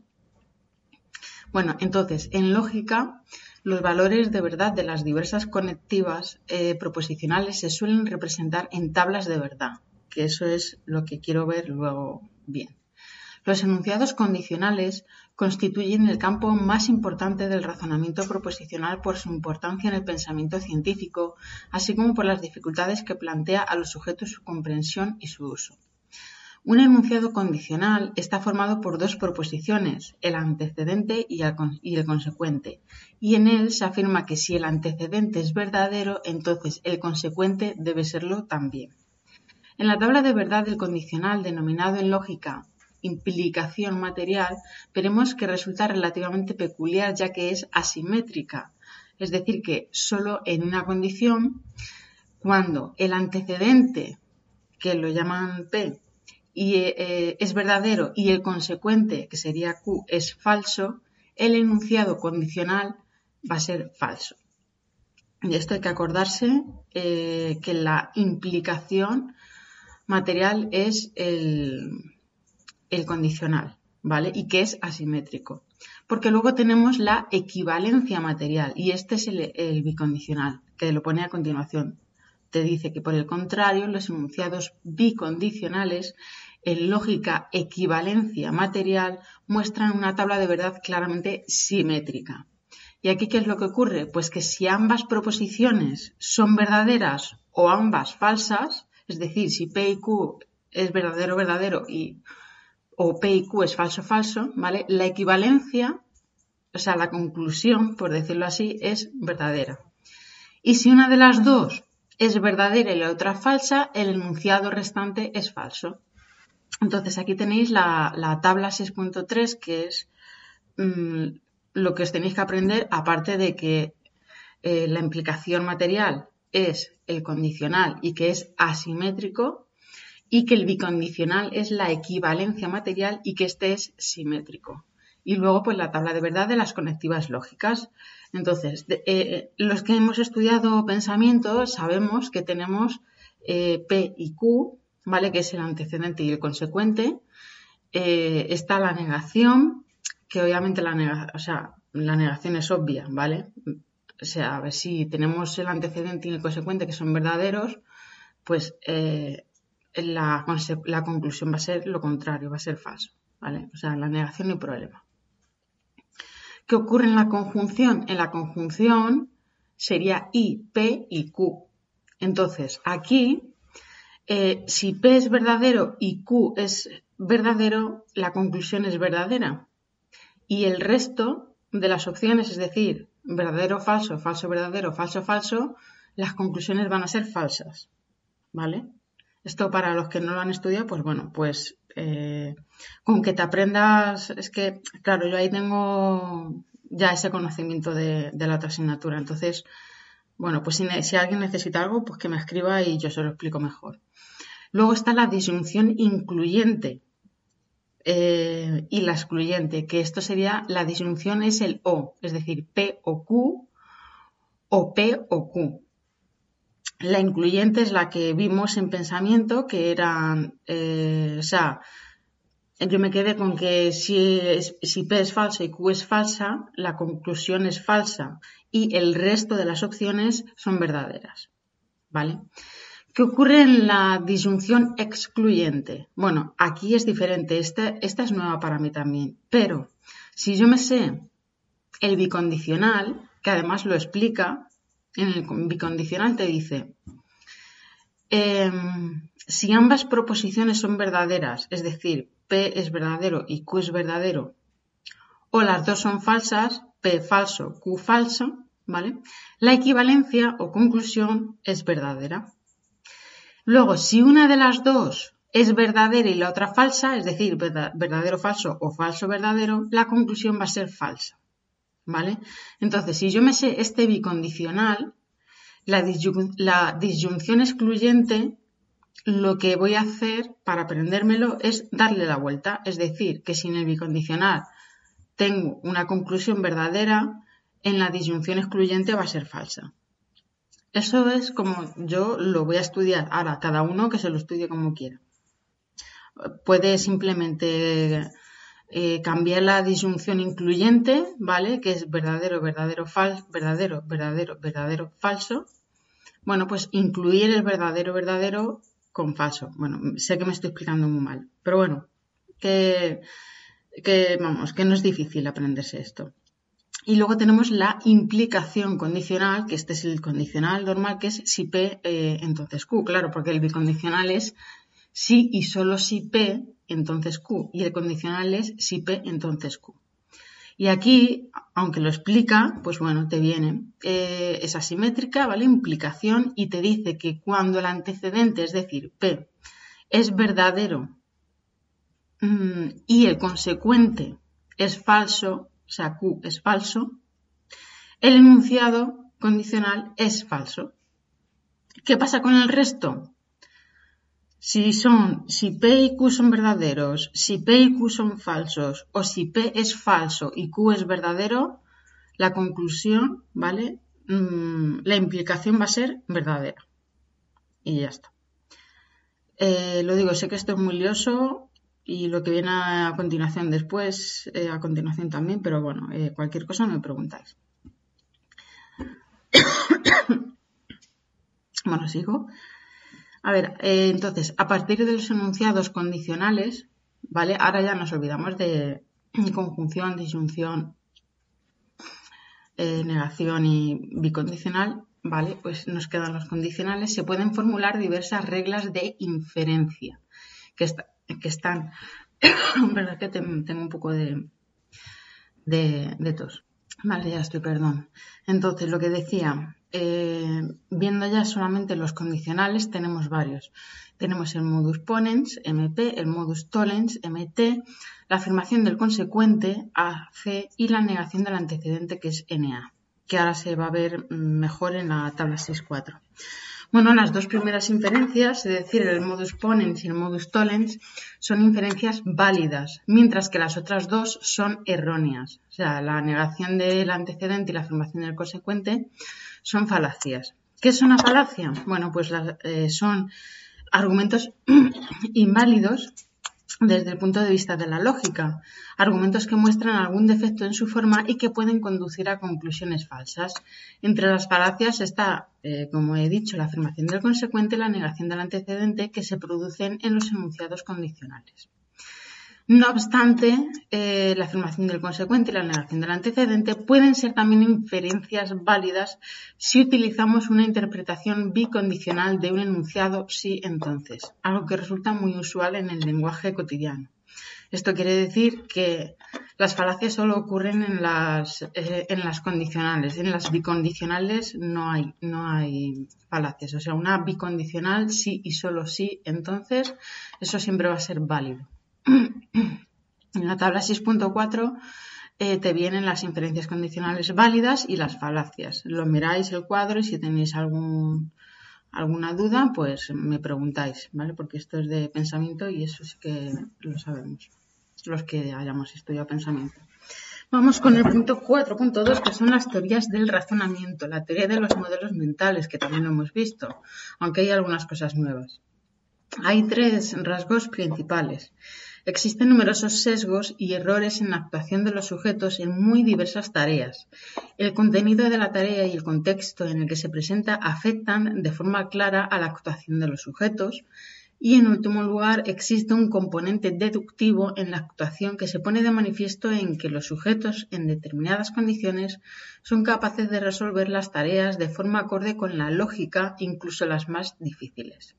Bueno, entonces, en lógica, los valores de verdad de las diversas conectivas eh, proposicionales se suelen representar en tablas de verdad, que eso es lo que quiero ver luego bien. Los enunciados condicionales constituyen el campo más importante del razonamiento proposicional por su importancia en el pensamiento científico, así como por las dificultades que plantea a los sujetos su comprensión y su uso. Un enunciado condicional está formado por dos proposiciones, el antecedente y el, consecuente, y en él se afirma que si el antecedente es verdadero, entonces el consecuente debe serlo también. En la tabla de verdad del condicional, denominado en lógica implicación material, veremos que resulta relativamente peculiar ya que es asimétrica, es decir, que solo en una condición, cuando el antecedente, que lo llaman P, y, eh, es verdadero y el consecuente, que sería Q, es falso, el enunciado condicional va a ser falso. Y esto hay que acordarse eh, que la implicación material es el, condicional, ¿vale? Y que es asimétrico. Porque luego tenemos la equivalencia material y este es el, bicondicional, que lo pone a continuación. Te dice que por el contrario, los enunciados bicondicionales en lógica equivalencia material muestran una tabla de verdad claramente simétrica. ¿Y aquí qué es lo que ocurre? Pues que si ambas proposiciones son verdaderas o ambas falsas, es decir, si P y Q es verdadero, verdadero y o P y Q es falso, falso, ¿vale? La equivalencia, o sea, la conclusión, por decirlo así, es verdadera. Y si una de las dos es verdadera y la otra falsa, el enunciado restante es falso. Entonces aquí tenéis la, tabla 6.3, que es mm, lo que os tenéis que aprender, aparte de que eh, la implicación material es el condicional y que es asimétrico y que el bicondicional es la equivalencia material y que este es simétrico. Y luego, pues la tabla de verdad de las conectivas lógicas. Entonces, eh, los que hemos estudiado pensamiento sabemos que tenemos eh, P y Q, ¿vale? Que es el antecedente y el consecuente. Eh, está la negación, que obviamente la, o sea, la negación es obvia, ¿vale? o sea, a ver si tenemos el antecedente y el consecuente que son verdaderos, pues eh, la, conclusión va a ser lo contrario, va a ser falso, ¿vale? O sea, la negación hay problema. ¿Qué ocurre en la conjunción? En la conjunción sería I, P y Q. Entonces, aquí, eh, si P es verdadero y Q es verdadero, la conclusión es verdadera. Y el resto de las opciones, es decir, verdadero, falso, falso, verdadero, falso, falso, las conclusiones van a ser falsas. ¿Vale? Esto para los que no lo han estudiado, pues bueno, pues eh, con que te aprendas, es que, claro, yo ahí tengo ya ese conocimiento de, la otra asignatura. Entonces, bueno, pues si, alguien necesita algo, pues que me escriba y yo se lo explico mejor. Luego está la disyunción incluyente. Eh, y la excluyente, que esto sería, la disyunción es el O, es decir, P o Q o P o Q. La incluyente es la que vimos en pensamiento, que eran, eh, o sea, yo me quedé con que si, si P es falsa y Q es falsa, la conclusión es falsa y el resto de las opciones son verdaderas. ¿Vale? ¿Qué ocurre en la disyunción excluyente? Bueno, aquí es diferente, esta, esta es nueva para mí también, pero si yo me sé el bicondicional, que además lo explica, en el bicondicional te dice, em, si ambas proposiciones son verdaderas, es decir, P es verdadero y Q es verdadero, o las dos son falsas, P falso, Q falso, ¿vale? La equivalencia o conclusión es verdadera. Luego, si una de las dos es verdadera y la otra falsa, es decir, verdadero falso o falso verdadero, la conclusión va a ser falsa. ¿Vale? Entonces, si yo me sé este bicondicional, la, disyunción excluyente, lo que voy a hacer para aprendérmelo es darle la vuelta. Es decir, que si en el bicondicional tengo una conclusión verdadera, en la disyunción excluyente va a ser falsa. Eso es como yo lo voy a estudiar. Ahora, cada uno que se lo estudie como quiera. Puede simplemente eh, cambiar la disyunción incluyente, ¿vale? Que es verdadero, verdadero, falso, verdadero, verdadero, verdadero, falso. Bueno, pues incluir el verdadero, verdadero con falso. Bueno, sé que me estoy explicando muy mal, pero bueno, que, vamos, que no es difícil aprenderse esto. Y luego tenemos la implicación condicional, que este es el condicional normal, que es si P, eh, entonces Q. Claro, porque el bicondicional es si y solo si P, entonces Q. Y el condicional es si P, entonces Q. Y aquí, aunque lo explica, pues bueno, te viene. Eh, es asimétrica, ¿vale? Implicación y te dice que cuando el antecedente, es decir, P, es verdadero mm, y el consecuente es falso, o sea, Q es falso, el enunciado condicional es falso. ¿Qué pasa con el resto? Si son, si P y Q son verdaderos, si P y Q son falsos, o si P es falso y Q es verdadero, la conclusión, ¿vale? Mm, la implicación va a ser verdadera. Y ya está. Eh, lo digo, sé que esto es muy lioso y lo que viene a continuación después, eh, a continuación también, pero bueno, eh, cualquier cosa me preguntáis. [COUGHS] bueno, sigo. A ver, eh, entonces, a partir de los enunciados condicionales, ¿vale? Ahora ya nos olvidamos de [CLEARS THROAT] conjunción, disyunción, eh, negación y bicondicional, ¿vale? Pues nos quedan los condicionales. Se pueden formular diversas reglas de inferencia que, que están. [CLEARS THROAT] verdad que tengo un poco de, de tos. Vale, ya estoy, perdón. Entonces, lo que decía, eh, viendo ya solamente los condicionales, tenemos varios. Tenemos el modus ponens, MP, el modus tollens, MT, la afirmación del consecuente, AC, y la negación del antecedente, que es NA, que ahora se va a ver mejor en la tabla 6.4. Bueno, las dos primeras inferencias, es decir, el modus ponens y el modus tollens, son inferencias válidas, mientras que las otras dos son erróneas. O sea, la negación del antecedente y la afirmación del consecuente son falacias. ¿Qué es una falacia? Bueno, pues eh, son argumentos [CLEARS THROAT] inválidos desde el punto de vista de la lógica, argumentos que muestran algún defecto en su forma y que pueden conducir a conclusiones falsas. Entre las falacias está, eh, como he dicho, la afirmación del consecuente y la negación del antecedente que se producen en los enunciados condicionales. No obstante, eh, la afirmación del consecuente y la negación del antecedente pueden ser también inferencias válidas si utilizamos una interpretación bicondicional de un enunciado sí entonces, algo que resulta muy usual en el lenguaje cotidiano. Esto quiere decir que las falacias solo ocurren en las, eh, en las condicionales. En las bicondicionales no hay, no hay falacias. O sea, una bicondicional sí y solo sí, entonces eso siempre va a ser válido. [CLEARS THROAT] En la tabla 6.4 eh, te vienen las inferencias condicionales válidas y las falacias. Lo miráis el cuadro y si tenéis alguna duda, pues me preguntáis, ¿vale? Porque esto es de pensamiento y eso sí que lo sabemos, los que hayamos estudiado pensamiento. Vamos con el punto 4.2, que son las teorías del razonamiento, la teoría de los modelos mentales, que también lo hemos visto, aunque hay algunas cosas nuevas. Hay tres rasgos principales. Existen numerosos sesgos y errores en la actuación de los sujetos en muy diversas tareas. El contenido de la tarea y el contexto en el que se presenta afectan de forma clara a la actuación de los sujetos. Y en último lugar, existe un componente deductivo en la actuación que se pone de manifiesto en que los sujetos en determinadas condiciones son capaces de resolver las tareas de forma acorde con la lógica, incluso las más difíciles.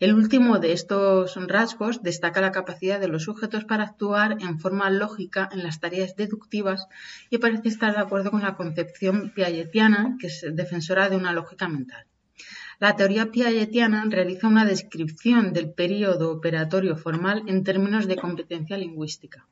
El último de estos rasgos destaca la capacidad de los sujetos para actuar en forma lógica en las tareas deductivas y parece estar de acuerdo con la concepción piagetiana, que es defensora de una lógica mental. La teoría piagetiana realiza una descripción del periodo operatorio formal en términos de competencia lingüística.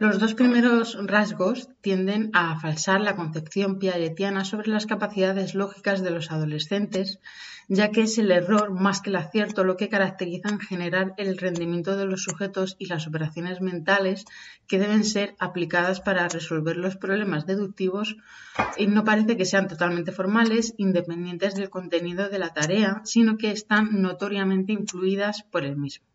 Los dos primeros rasgos tienden a falsar la concepción piagetiana sobre las capacidades lógicas de los adolescentes ya que es el error más que el acierto lo que caracteriza en general el rendimiento de los sujetos y las operaciones mentales que deben ser aplicadas para resolver los problemas deductivos y no parece que sean totalmente formales, independientes del contenido de la tarea, sino que están notoriamente influidas por el mismo.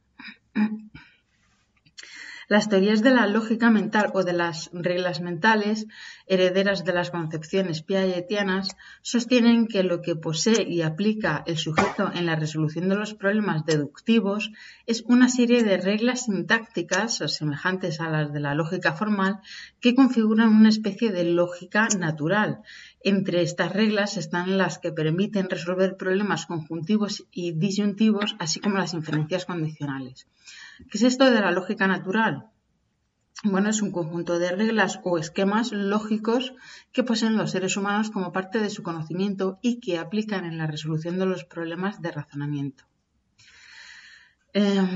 Las teorías de la lógica mental o de las reglas mentales, herederas de las concepciones piagetianas, sostienen que lo que posee y aplica el sujeto en la resolución de los problemas deductivos es una serie de reglas sintácticas o semejantes a las de la lógica formal que configuran una especie de lógica natural. Entre estas reglas están las que permiten resolver problemas conjuntivos y disyuntivos, así como las inferencias condicionales. ¿Qué es esto de la lógica natural? Bueno, es un conjunto de reglas o esquemas lógicos que poseen los seres humanos como parte de su conocimiento y que aplican en la resolución de los problemas de razonamiento. Em,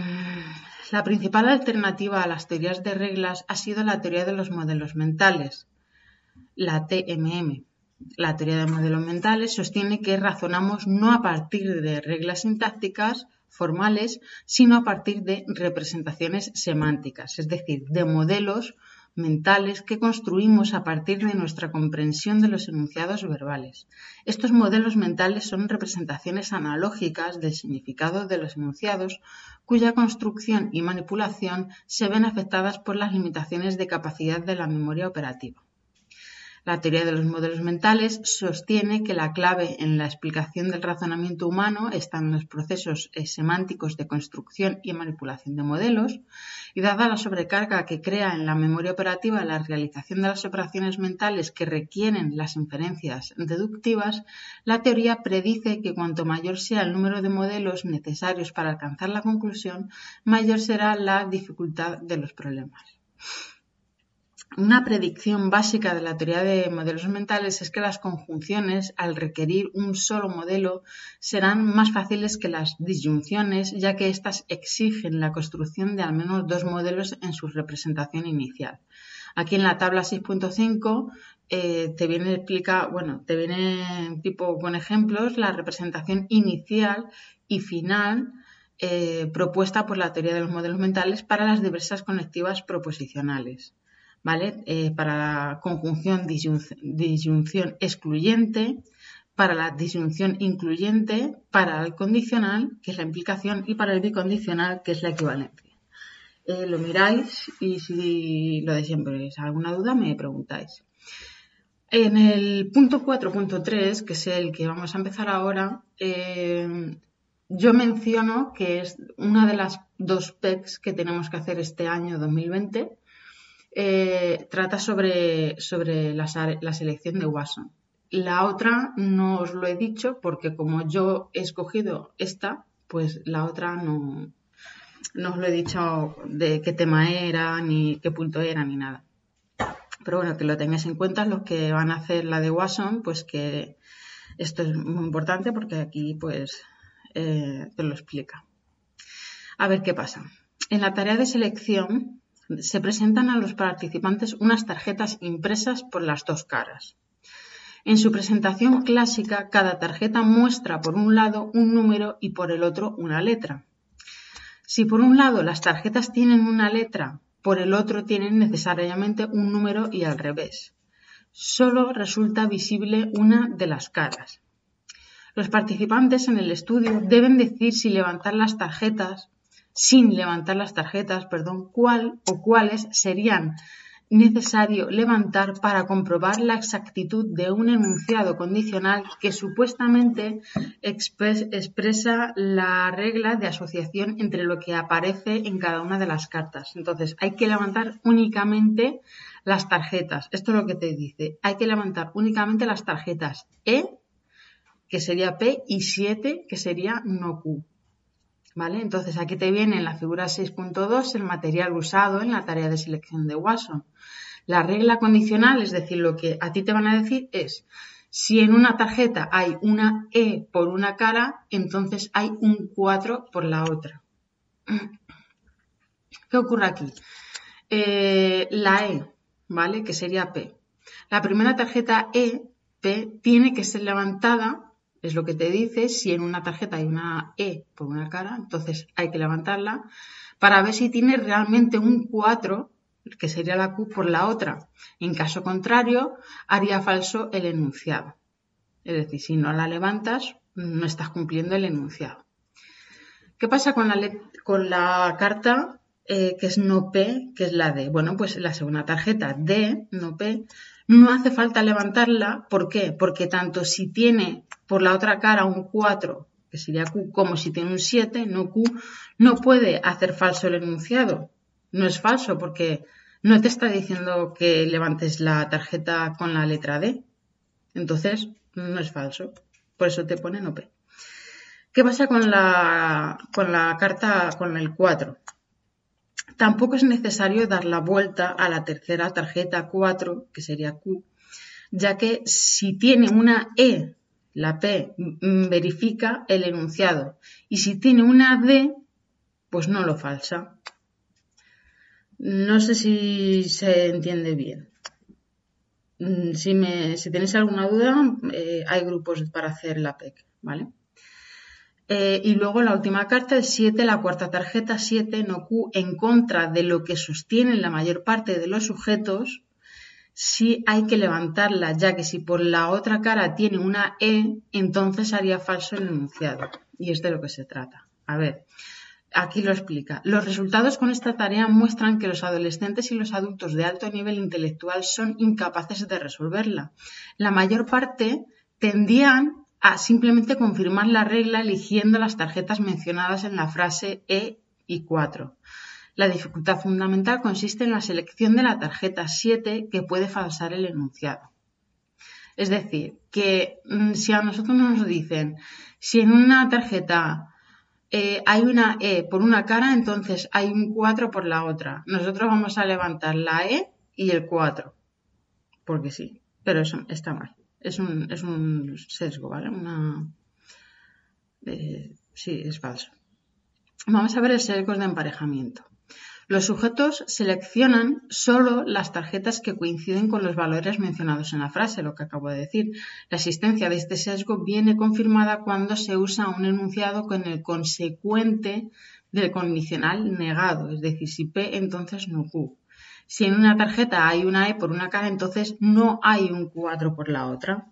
la principal alternativa a las teorías de reglas ha sido la teoría de los modelos mentales, la TMM. La teoría de modelos mentales sostiene que razonamos no a partir de reglas sintácticas formales, sino a partir de representaciones semánticas, es decir, de modelos mentales que construimos a partir de nuestra comprensión de los enunciados verbales. Estos modelos mentales son representaciones analógicas del significado de los enunciados cuya construcción y manipulación se ven afectadas por las limitaciones de capacidad de la memoria operativa. La teoría de los modelos mentales sostiene que la clave en la explicación del razonamiento humano está en los procesos eh, semánticos de construcción y manipulación de modelos, y dada la sobrecarga que crea en la memoria operativa la realización de las operaciones mentales que requieren las inferencias deductivas, la teoría predice que cuanto mayor sea el número de modelos necesarios para alcanzar la conclusión, mayor será la dificultad de los problemas. Una predicción básica de la teoría de modelos mentales es que las conjunciones, al requerir un solo modelo, serán más fáciles que las disyunciones, ya que éstas exigen la construcción de al menos dos modelos en su representación inicial. Aquí en la tabla 6.5 eh, te viene explica, bueno, te viene tipo con ejemplos la representación inicial y final eh, propuesta por la teoría de los modelos mentales para las diversas conectivas proposicionales. ¿Vale? Eh, para la conjunción disyunción excluyente, para la disyunción incluyente, para el condicional, que es la implicación, y para el bicondicional, que es la equivalencia. Eh, lo miráis y si lo de siempre es alguna duda me preguntáis. En el punto 4.3, que es el que vamos a empezar ahora, eh, yo menciono que es una de las dos PECs que tenemos que hacer este año 2020 eh, trata sobre, sobre la, selección de Watson. La otra no os lo he dicho porque como yo he escogido esta, pues la otra no, no os lo he dicho de qué tema era, ni qué punto era, ni nada. Pero bueno, que lo tengáis en cuenta los que van a hacer la de Watson, pues que esto es muy importante porque aquí pues eh, te lo explica. A ver qué pasa. En la tarea de selección se presentan a los participantes unas tarjetas impresas por las dos caras. En su presentación clásica, cada tarjeta muestra por un lado un número y por el otro una letra. Si por un lado las tarjetas tienen una letra, por el otro tienen necesariamente un número y al revés. Solo resulta visible una de las caras. Los participantes en el estudio deben decir si levantar las tarjetas sin levantar las tarjetas, perdón, cuál o cuáles serían necesario levantar para comprobar la exactitud de un enunciado condicional que supuestamente expresa la regla de asociación entre lo que aparece en cada una de las cartas. Entonces, hay que levantar únicamente las tarjetas. Esto es lo que te dice. Hay que levantar únicamente las tarjetas E, que sería P, y 7, que sería no Q. ¿Vale? Entonces aquí te viene en la figura 6.2 el material usado en la tarea de selección de Watson. La regla condicional, es decir, lo que a ti te van a decir es, si en una tarjeta hay una E por una cara, entonces hay un 4 por la otra. [CLEARS THROAT] ¿Qué ocurre aquí? Eh, la E, ¿vale? Que sería P. La primera tarjeta E, P, tiene que ser levantada es lo que te dice, si en una tarjeta hay una E por una cara, entonces hay que levantarla para ver si tiene realmente un 4, que sería la Q por la otra. En caso contrario, haría falso el enunciado. Es decir, si no la levantas, no estás cumpliendo el enunciado. ¿Qué pasa con la, con la carta eh, que es no P, que es la D. Bueno, pues la segunda tarjeta D, no P, no hace falta levantarla. ¿Por qué? Porque tanto si tiene por la otra cara un 4, que sería Q, como si tiene un 7, no Q, no puede hacer falso el enunciado. No es falso porque no te está diciendo que levantes la tarjeta con la letra D. Entonces, no es falso. Por eso te pone no P. ¿Qué pasa con la, con la carta, con el 4? Tampoco es necesario dar la vuelta a la tercera tarjeta 4, que sería Q, ya que si tiene una E, la P mm, verifica el enunciado y si tiene una D, pues no lo falsa. No sé si se entiende bien. Mm, si, me, si tenéis alguna duda, eh, hay grupos para hacer la PEC, ¿vale? Eh, y luego la última carta, el 7, la cuarta tarjeta, 7, no Q, en contra de lo que sostienen la mayor parte de los sujetos, sí hay que levantarla, ya que si por la otra cara tiene una E, entonces haría falso el enunciado. Y es de lo que se trata. A ver, aquí lo explica. Los resultados con esta tarea muestran que los adolescentes y los adultos de alto nivel intelectual son incapaces de resolverla. La mayor parte tendían a simplemente confirmar la regla eligiendo las tarjetas mencionadas en la frase E y 4. La dificultad fundamental consiste en la selección de la tarjeta 7 que puede falsar el enunciado. Es decir, que mm, si a nosotros nos dicen, si en una tarjeta eh, hay una E por una cara, entonces hay un 4 por la otra. Nosotros vamos a levantar la E y el 4. Porque sí, pero eso está mal es un, es un sesgo, ¿vale? Una, eh, sí, es falso. Vamos a ver el sesgo de emparejamiento. Los sujetos seleccionan solo las tarjetas que coinciden con los valores mencionados en la frase, lo que acabo de decir. La existencia de este sesgo viene confirmada cuando se usa un enunciado con el consecuente del condicional negado, es decir, si P entonces no Q. Si en una tarjeta hay una E por una cara, entonces no hay un 4 por la otra.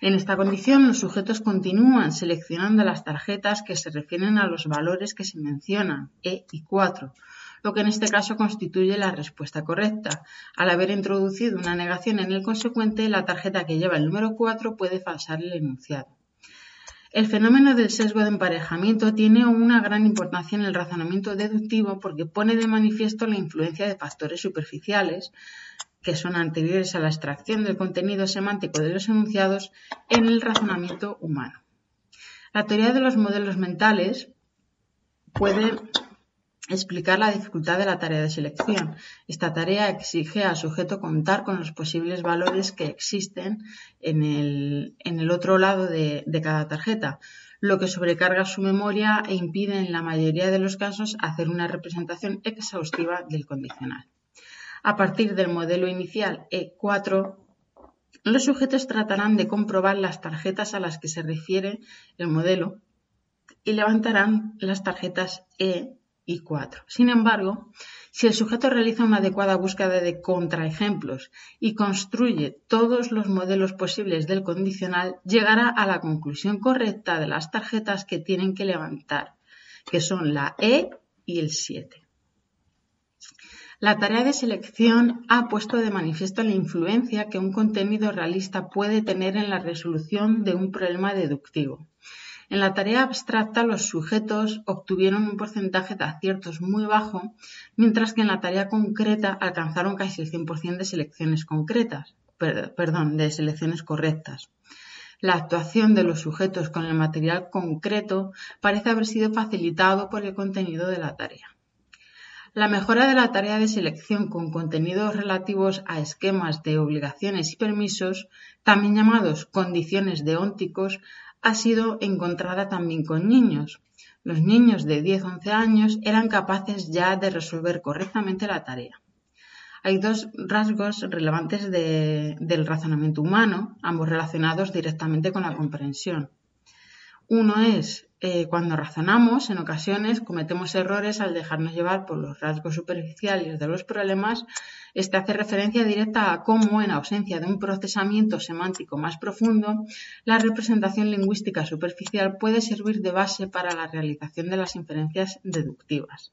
En esta condición, los sujetos continúan seleccionando las tarjetas que se refieren a los valores que se mencionan, E y 4, lo que en este caso constituye la respuesta correcta. Al haber introducido una negación en el consecuente, la tarjeta que lleva el número 4 puede falsar el enunciado. El fenómeno del sesgo de emparejamiento tiene una gran importancia en el razonamiento deductivo porque pone de manifiesto la influencia de factores superficiales que son anteriores a la extracción del contenido semántico de los enunciados en el razonamiento humano. La teoría de los modelos mentales puede explicar la dificultad de la tarea de selección. Esta tarea exige al sujeto contar con los posibles valores que existen en el, otro lado de, de, cada tarjeta, lo que sobrecarga su memoria e impide en la mayoría de los casos hacer una representación exhaustiva del condicional. A partir del modelo inicial E4, los sujetos tratarán de comprobar las tarjetas a las que se refiere el modelo y levantarán las tarjetas E y 4. Sin embargo, si el sujeto realiza una adecuada búsqueda de contraejemplos y construye todos los modelos posibles del condicional, llegará a la conclusión correcta de las tarjetas que tienen que levantar, que son la E y el 7. La tarea de selección ha puesto de manifiesto la influencia que un contenido realista puede tener en la resolución de un problema deductivo. En la tarea abstracta los sujetos obtuvieron un porcentaje de aciertos muy bajo, mientras que en la tarea concreta alcanzaron casi el 100% de selecciones de selecciones correctas. La actuación de los sujetos con el material concreto parece haber sido facilitado por el contenido de la tarea. La mejora de la tarea de selección con contenidos relativos a esquemas de obligaciones y permisos, también llamados condiciones deónticos, ha sido encontrada también con niños. Los niños de 10-11 años eran capaces ya de resolver correctamente la tarea. Hay dos rasgos relevantes del razonamiento humano, ambos relacionados directamente con la comprensión. Uno es eh, cuando razonamos, en ocasiones cometemos errores al dejarnos llevar por los rasgos superficiales de los problemas. Este hace referencia directa a cómo, en ausencia de un procesamiento semántico más profundo, la representación lingüística superficial puede servir de base para la realización de las inferencias deductivas.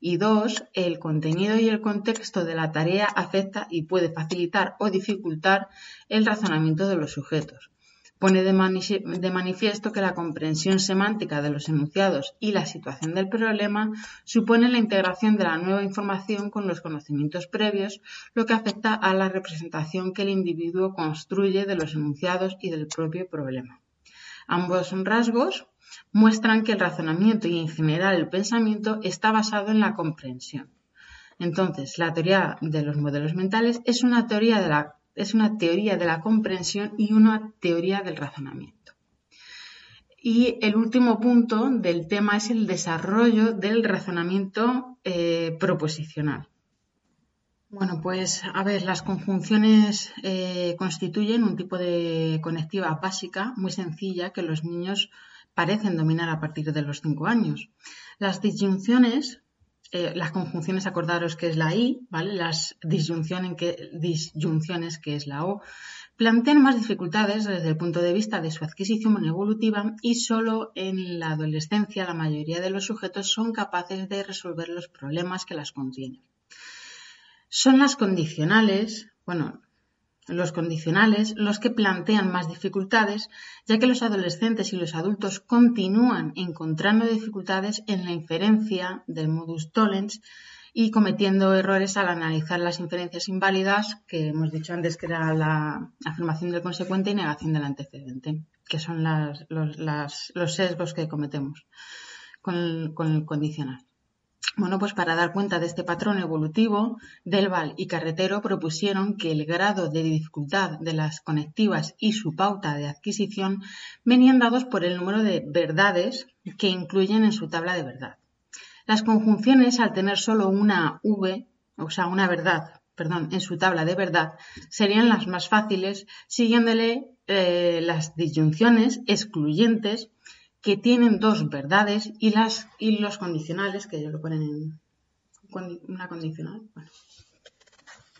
Y dos, el contenido y el contexto de la tarea afecta y puede facilitar o dificultar el razonamiento de los sujetos pone de, manifiesto que la comprensión semántica de los enunciados y la situación del problema supone la integración de la nueva información con los conocimientos previos, lo que afecta a la representación que el individuo construye de los enunciados y del propio problema. Ambos rasgos muestran que el razonamiento y en general el pensamiento está basado en la comprensión. Entonces, la teoría de los modelos mentales es una teoría de la es una teoría de la comprensión y una teoría del razonamiento. Y el último punto del tema es el desarrollo del razonamiento eh, proposicional. Bueno, pues a ver, las conjunciones eh, constituyen un tipo de conectiva básica muy sencilla que los niños parecen dominar a partir de los cinco años. Las disyunciones eh, las conjunciones, acordaros que es la I, ¿vale? Las disyunciones que, disyunciones, que es la O, plantean más dificultades desde el punto de vista de su adquisición evolutiva y solo en la adolescencia la mayoría de los sujetos son capaces de resolver los problemas que las contienen. Son las condicionales, bueno, los condicionales los que plantean más dificultades, ya que los adolescentes y los adultos continúan encontrando dificultades en la inferencia del modus tollens y cometiendo errores al analizar las inferencias inválidas, que hemos dicho antes que era la afirmación del consecuente y negación del antecedente, que son los, sesgos que cometemos con el condicional. Bueno, pues para dar cuenta de este patrón evolutivo, Delval y Carretero propusieron que el grado de dificultad de las conectivas y su pauta de adquisición venían dados por el número de verdades que incluyen en su tabla de verdad. Las conjunciones, al tener solo una V, o sea, una verdad, perdón, en su tabla de verdad, serían las más fáciles, siguiéndole eh, las disyunciones excluyentes que tienen dos verdades y, las, y los condicionales, que ellos lo ponen en una condicional,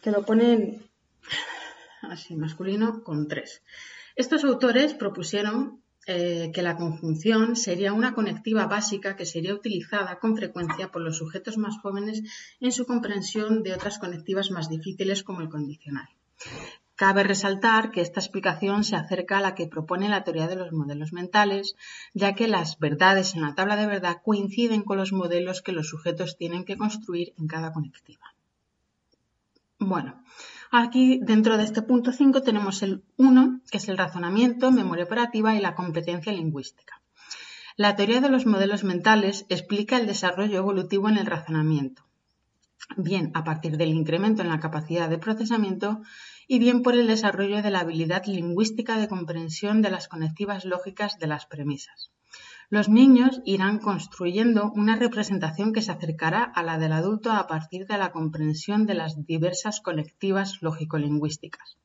que lo ponen así masculino con tres. Estos autores propusieron eh, que la conjunción sería una conectiva básica que sería utilizada con frecuencia por los sujetos más jóvenes en su comprensión de otras conectivas más difíciles como el condicional. Cabe resaltar que esta explicación se acerca a la que propone la teoría de los modelos mentales, ya que las verdades en la tabla de verdad coinciden con los modelos que los sujetos tienen que construir en cada conectiva. Bueno, aquí dentro de este punto 5 tenemos el 1, que es el razonamiento, memoria operativa y la competencia lingüística. La teoría de los modelos mentales explica el desarrollo evolutivo en el razonamiento, bien a partir del incremento en la capacidad de procesamiento y bien por el desarrollo de la habilidad lingüística de comprensión de las conectivas lógicas de las premisas. Los niños irán construyendo una representación que se acercará a la del adulto a partir de la comprensión de las diversas conectivas lógico-lingüísticas.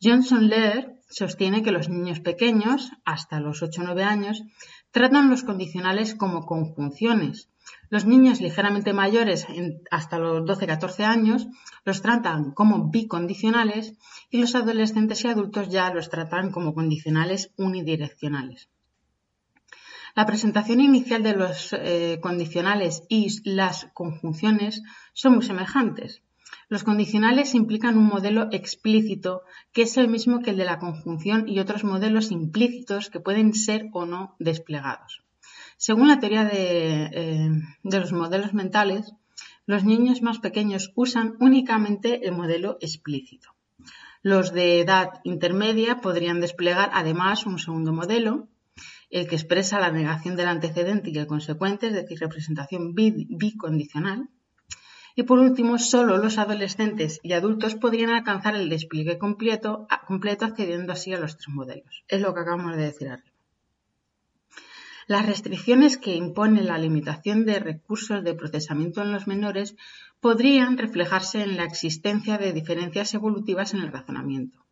Johnson Lehr sostiene que los niños pequeños, hasta los 8 o 9 años, tratan los condicionales como conjunciones, los niños ligeramente mayores, hasta los 12-14 años, los tratan como bicondicionales y los adolescentes y adultos ya los tratan como condicionales unidireccionales. La presentación inicial de los eh, condicionales y las conjunciones son muy semejantes. Los condicionales implican un modelo explícito que es el mismo que el de la conjunción y otros modelos implícitos que pueden ser o no desplegados. Según la teoría eh, de, los modelos mentales, los niños más pequeños usan únicamente el modelo explícito. Los de edad intermedia podrían desplegar además un segundo modelo, el que expresa la negación del antecedente y el consecuente, es decir, representación bicondicional. Y por último, solo los adolescentes y adultos podrían alcanzar el despliegue completo, accediendo así a los tres modelos. Es lo que acabamos de decir arriba. Las restricciones que impone la limitación de recursos de procesamiento en los menores podrían reflejarse en la existencia de diferencias evolutivas en el razonamiento.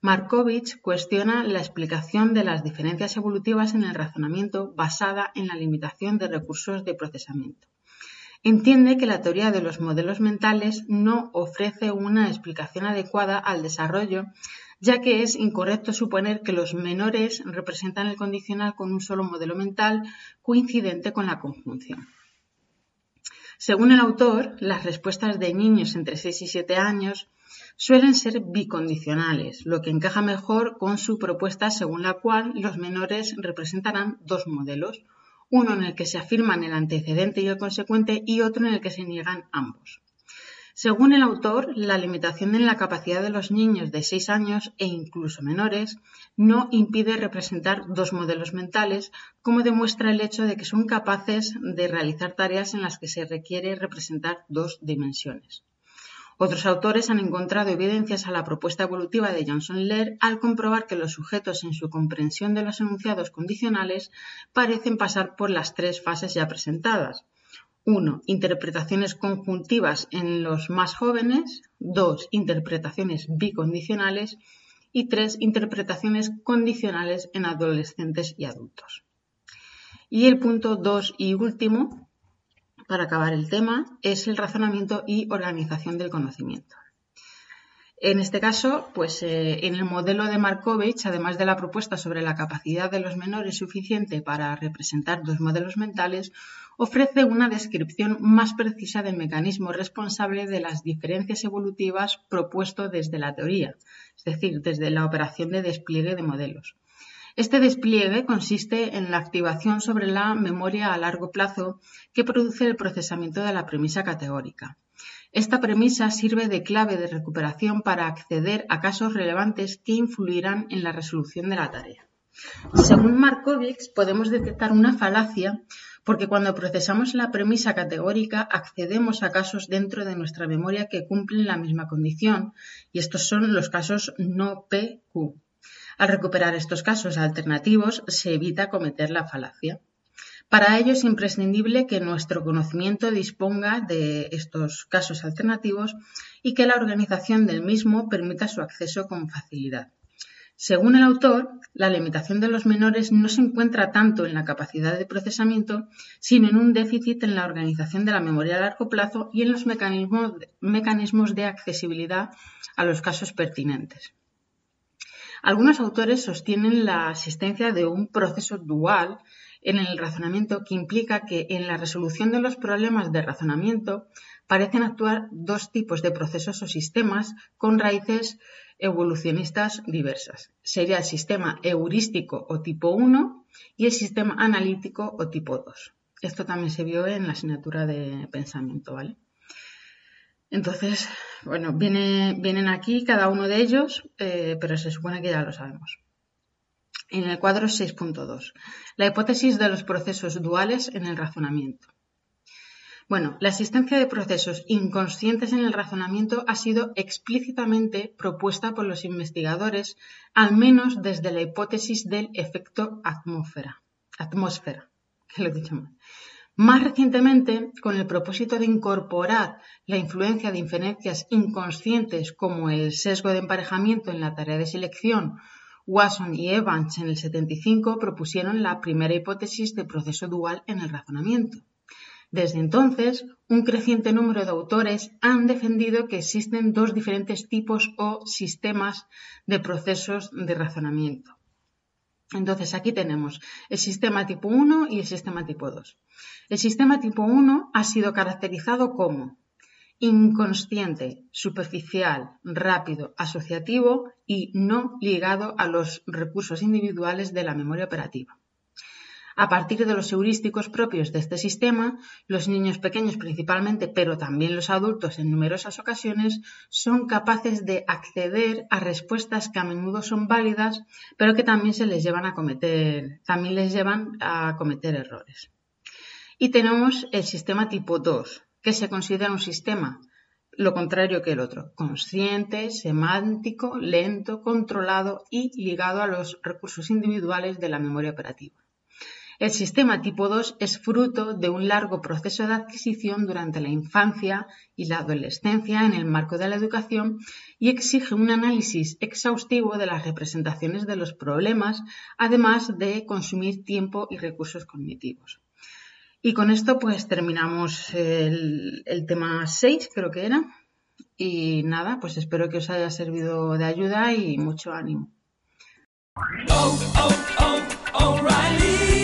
Markovich cuestiona la explicación de las diferencias evolutivas en el razonamiento basada en la limitación de recursos de procesamiento. Entiende que la teoría de los modelos mentales no ofrece una explicación adecuada al desarrollo ya que es incorrecto suponer que los menores representan el condicional con un solo modelo mental coincidente con la conjunción. Según el autor, las respuestas de niños entre 6 y 7 años suelen ser bicondicionales, lo que encaja mejor con su propuesta según la cual los menores representarán dos modelos, uno en el que se afirman el antecedente y el consecuente y otro en el que se niegan ambos. Según el autor, la limitación en la capacidad de los niños de 6 años e incluso menores no impide representar dos modelos mentales, como demuestra el hecho de que son capaces de realizar tareas en las que se requiere representar dos dimensiones. Otros autores han encontrado evidencias a la propuesta evolutiva de Johnson Lair al comprobar que los sujetos en su comprensión de los enunciados condicionales parecen pasar por las tres fases ya presentadas, 1. Interpretaciones conjuntivas en los más jóvenes. 2. Interpretaciones bicondicionales. Y 3. Interpretaciones condicionales en adolescentes y adultos. Y el punto 2 y último, para acabar el tema, es el razonamiento y organización del conocimiento. En este caso, pues eh, en el modelo de Markovich, además de la propuesta sobre la capacidad de los menores suficiente para representar dos modelos mentales, ofrece una descripción más precisa del mecanismo responsable de las diferencias evolutivas propuesto desde la teoría, es decir, desde la operación de despliegue de modelos. Este despliegue consiste en la activación sobre la memoria a largo plazo que produce el procesamiento de la premisa categórica. Esta premisa sirve de clave de recuperación para acceder a casos relevantes que influirán en la resolución de la tarea. Según Markovich, podemos detectar una falacia porque cuando procesamos la premisa categórica accedemos a casos dentro de nuestra memoria que cumplen la misma condición y estos son los casos no PQ. Al recuperar estos casos alternativos se evita cometer la falacia. Para ello es imprescindible que nuestro conocimiento disponga de estos casos alternativos y que la organización del mismo permita su acceso con facilidad. Según el autor, la limitación de los menores no se encuentra tanto en la capacidad de procesamiento, sino en un déficit en la organización de la memoria a largo plazo y en los mecanismos, de accesibilidad a los casos pertinentes. Algunos autores sostienen la existencia de un proceso dual en el razonamiento que implica que en la resolución de los problemas de razonamiento parecen actuar dos tipos de procesos o sistemas con raíces evolucionistas diversas. Sería el sistema heurístico o tipo 1 y el sistema analítico o tipo 2. Esto también se vio en la asignatura de pensamiento, ¿vale? Entonces, bueno, vienen aquí cada uno de ellos, eh, pero se supone que ya lo sabemos. En el cuadro 6.2, la hipótesis de los procesos duales en el razonamiento. Bueno, la existencia de procesos inconscientes en el razonamiento ha sido explícitamente propuesta por los investigadores, al menos desde la hipótesis del efecto atmósfera. atmósfera que lo he dicho mal. Más recientemente, con el propósito de incorporar la influencia de inferencias inconscientes como el sesgo de emparejamiento en la tarea de selección, Watson y Evans en el 75 propusieron la primera hipótesis de proceso dual en el razonamiento. Desde entonces, un creciente número de autores han defendido que existen dos diferentes tipos o sistemas de procesos de razonamiento. Entonces, aquí tenemos el sistema tipo 1 y el sistema tipo 2. El sistema tipo 1 ha sido caracterizado como inconsciente, superficial, rápido, asociativo y no ligado a los recursos individuales de la memoria operativa. A partir de los heurísticos propios de este sistema, los niños pequeños principalmente, pero también los adultos en numerosas ocasiones, son capaces de acceder a respuestas que a menudo son válidas, pero que también se les llevan a cometer, también les llevan a cometer errores. Y tenemos el sistema tipo 2, que se considera un sistema lo contrario que el otro, consciente, semántico, lento, controlado y ligado a los recursos individuales de la memoria operativa. El sistema tipo 2 es fruto de un largo proceso de adquisición durante la infancia y la adolescencia en el marco de la educación y exige un análisis exhaustivo de las representaciones de los problemas, además de consumir tiempo y recursos cognitivos. Y con esto pues terminamos el, tema 6, creo que era. Y nada, pues espero que os haya servido de ayuda y mucho ánimo. Oh, oh, oh,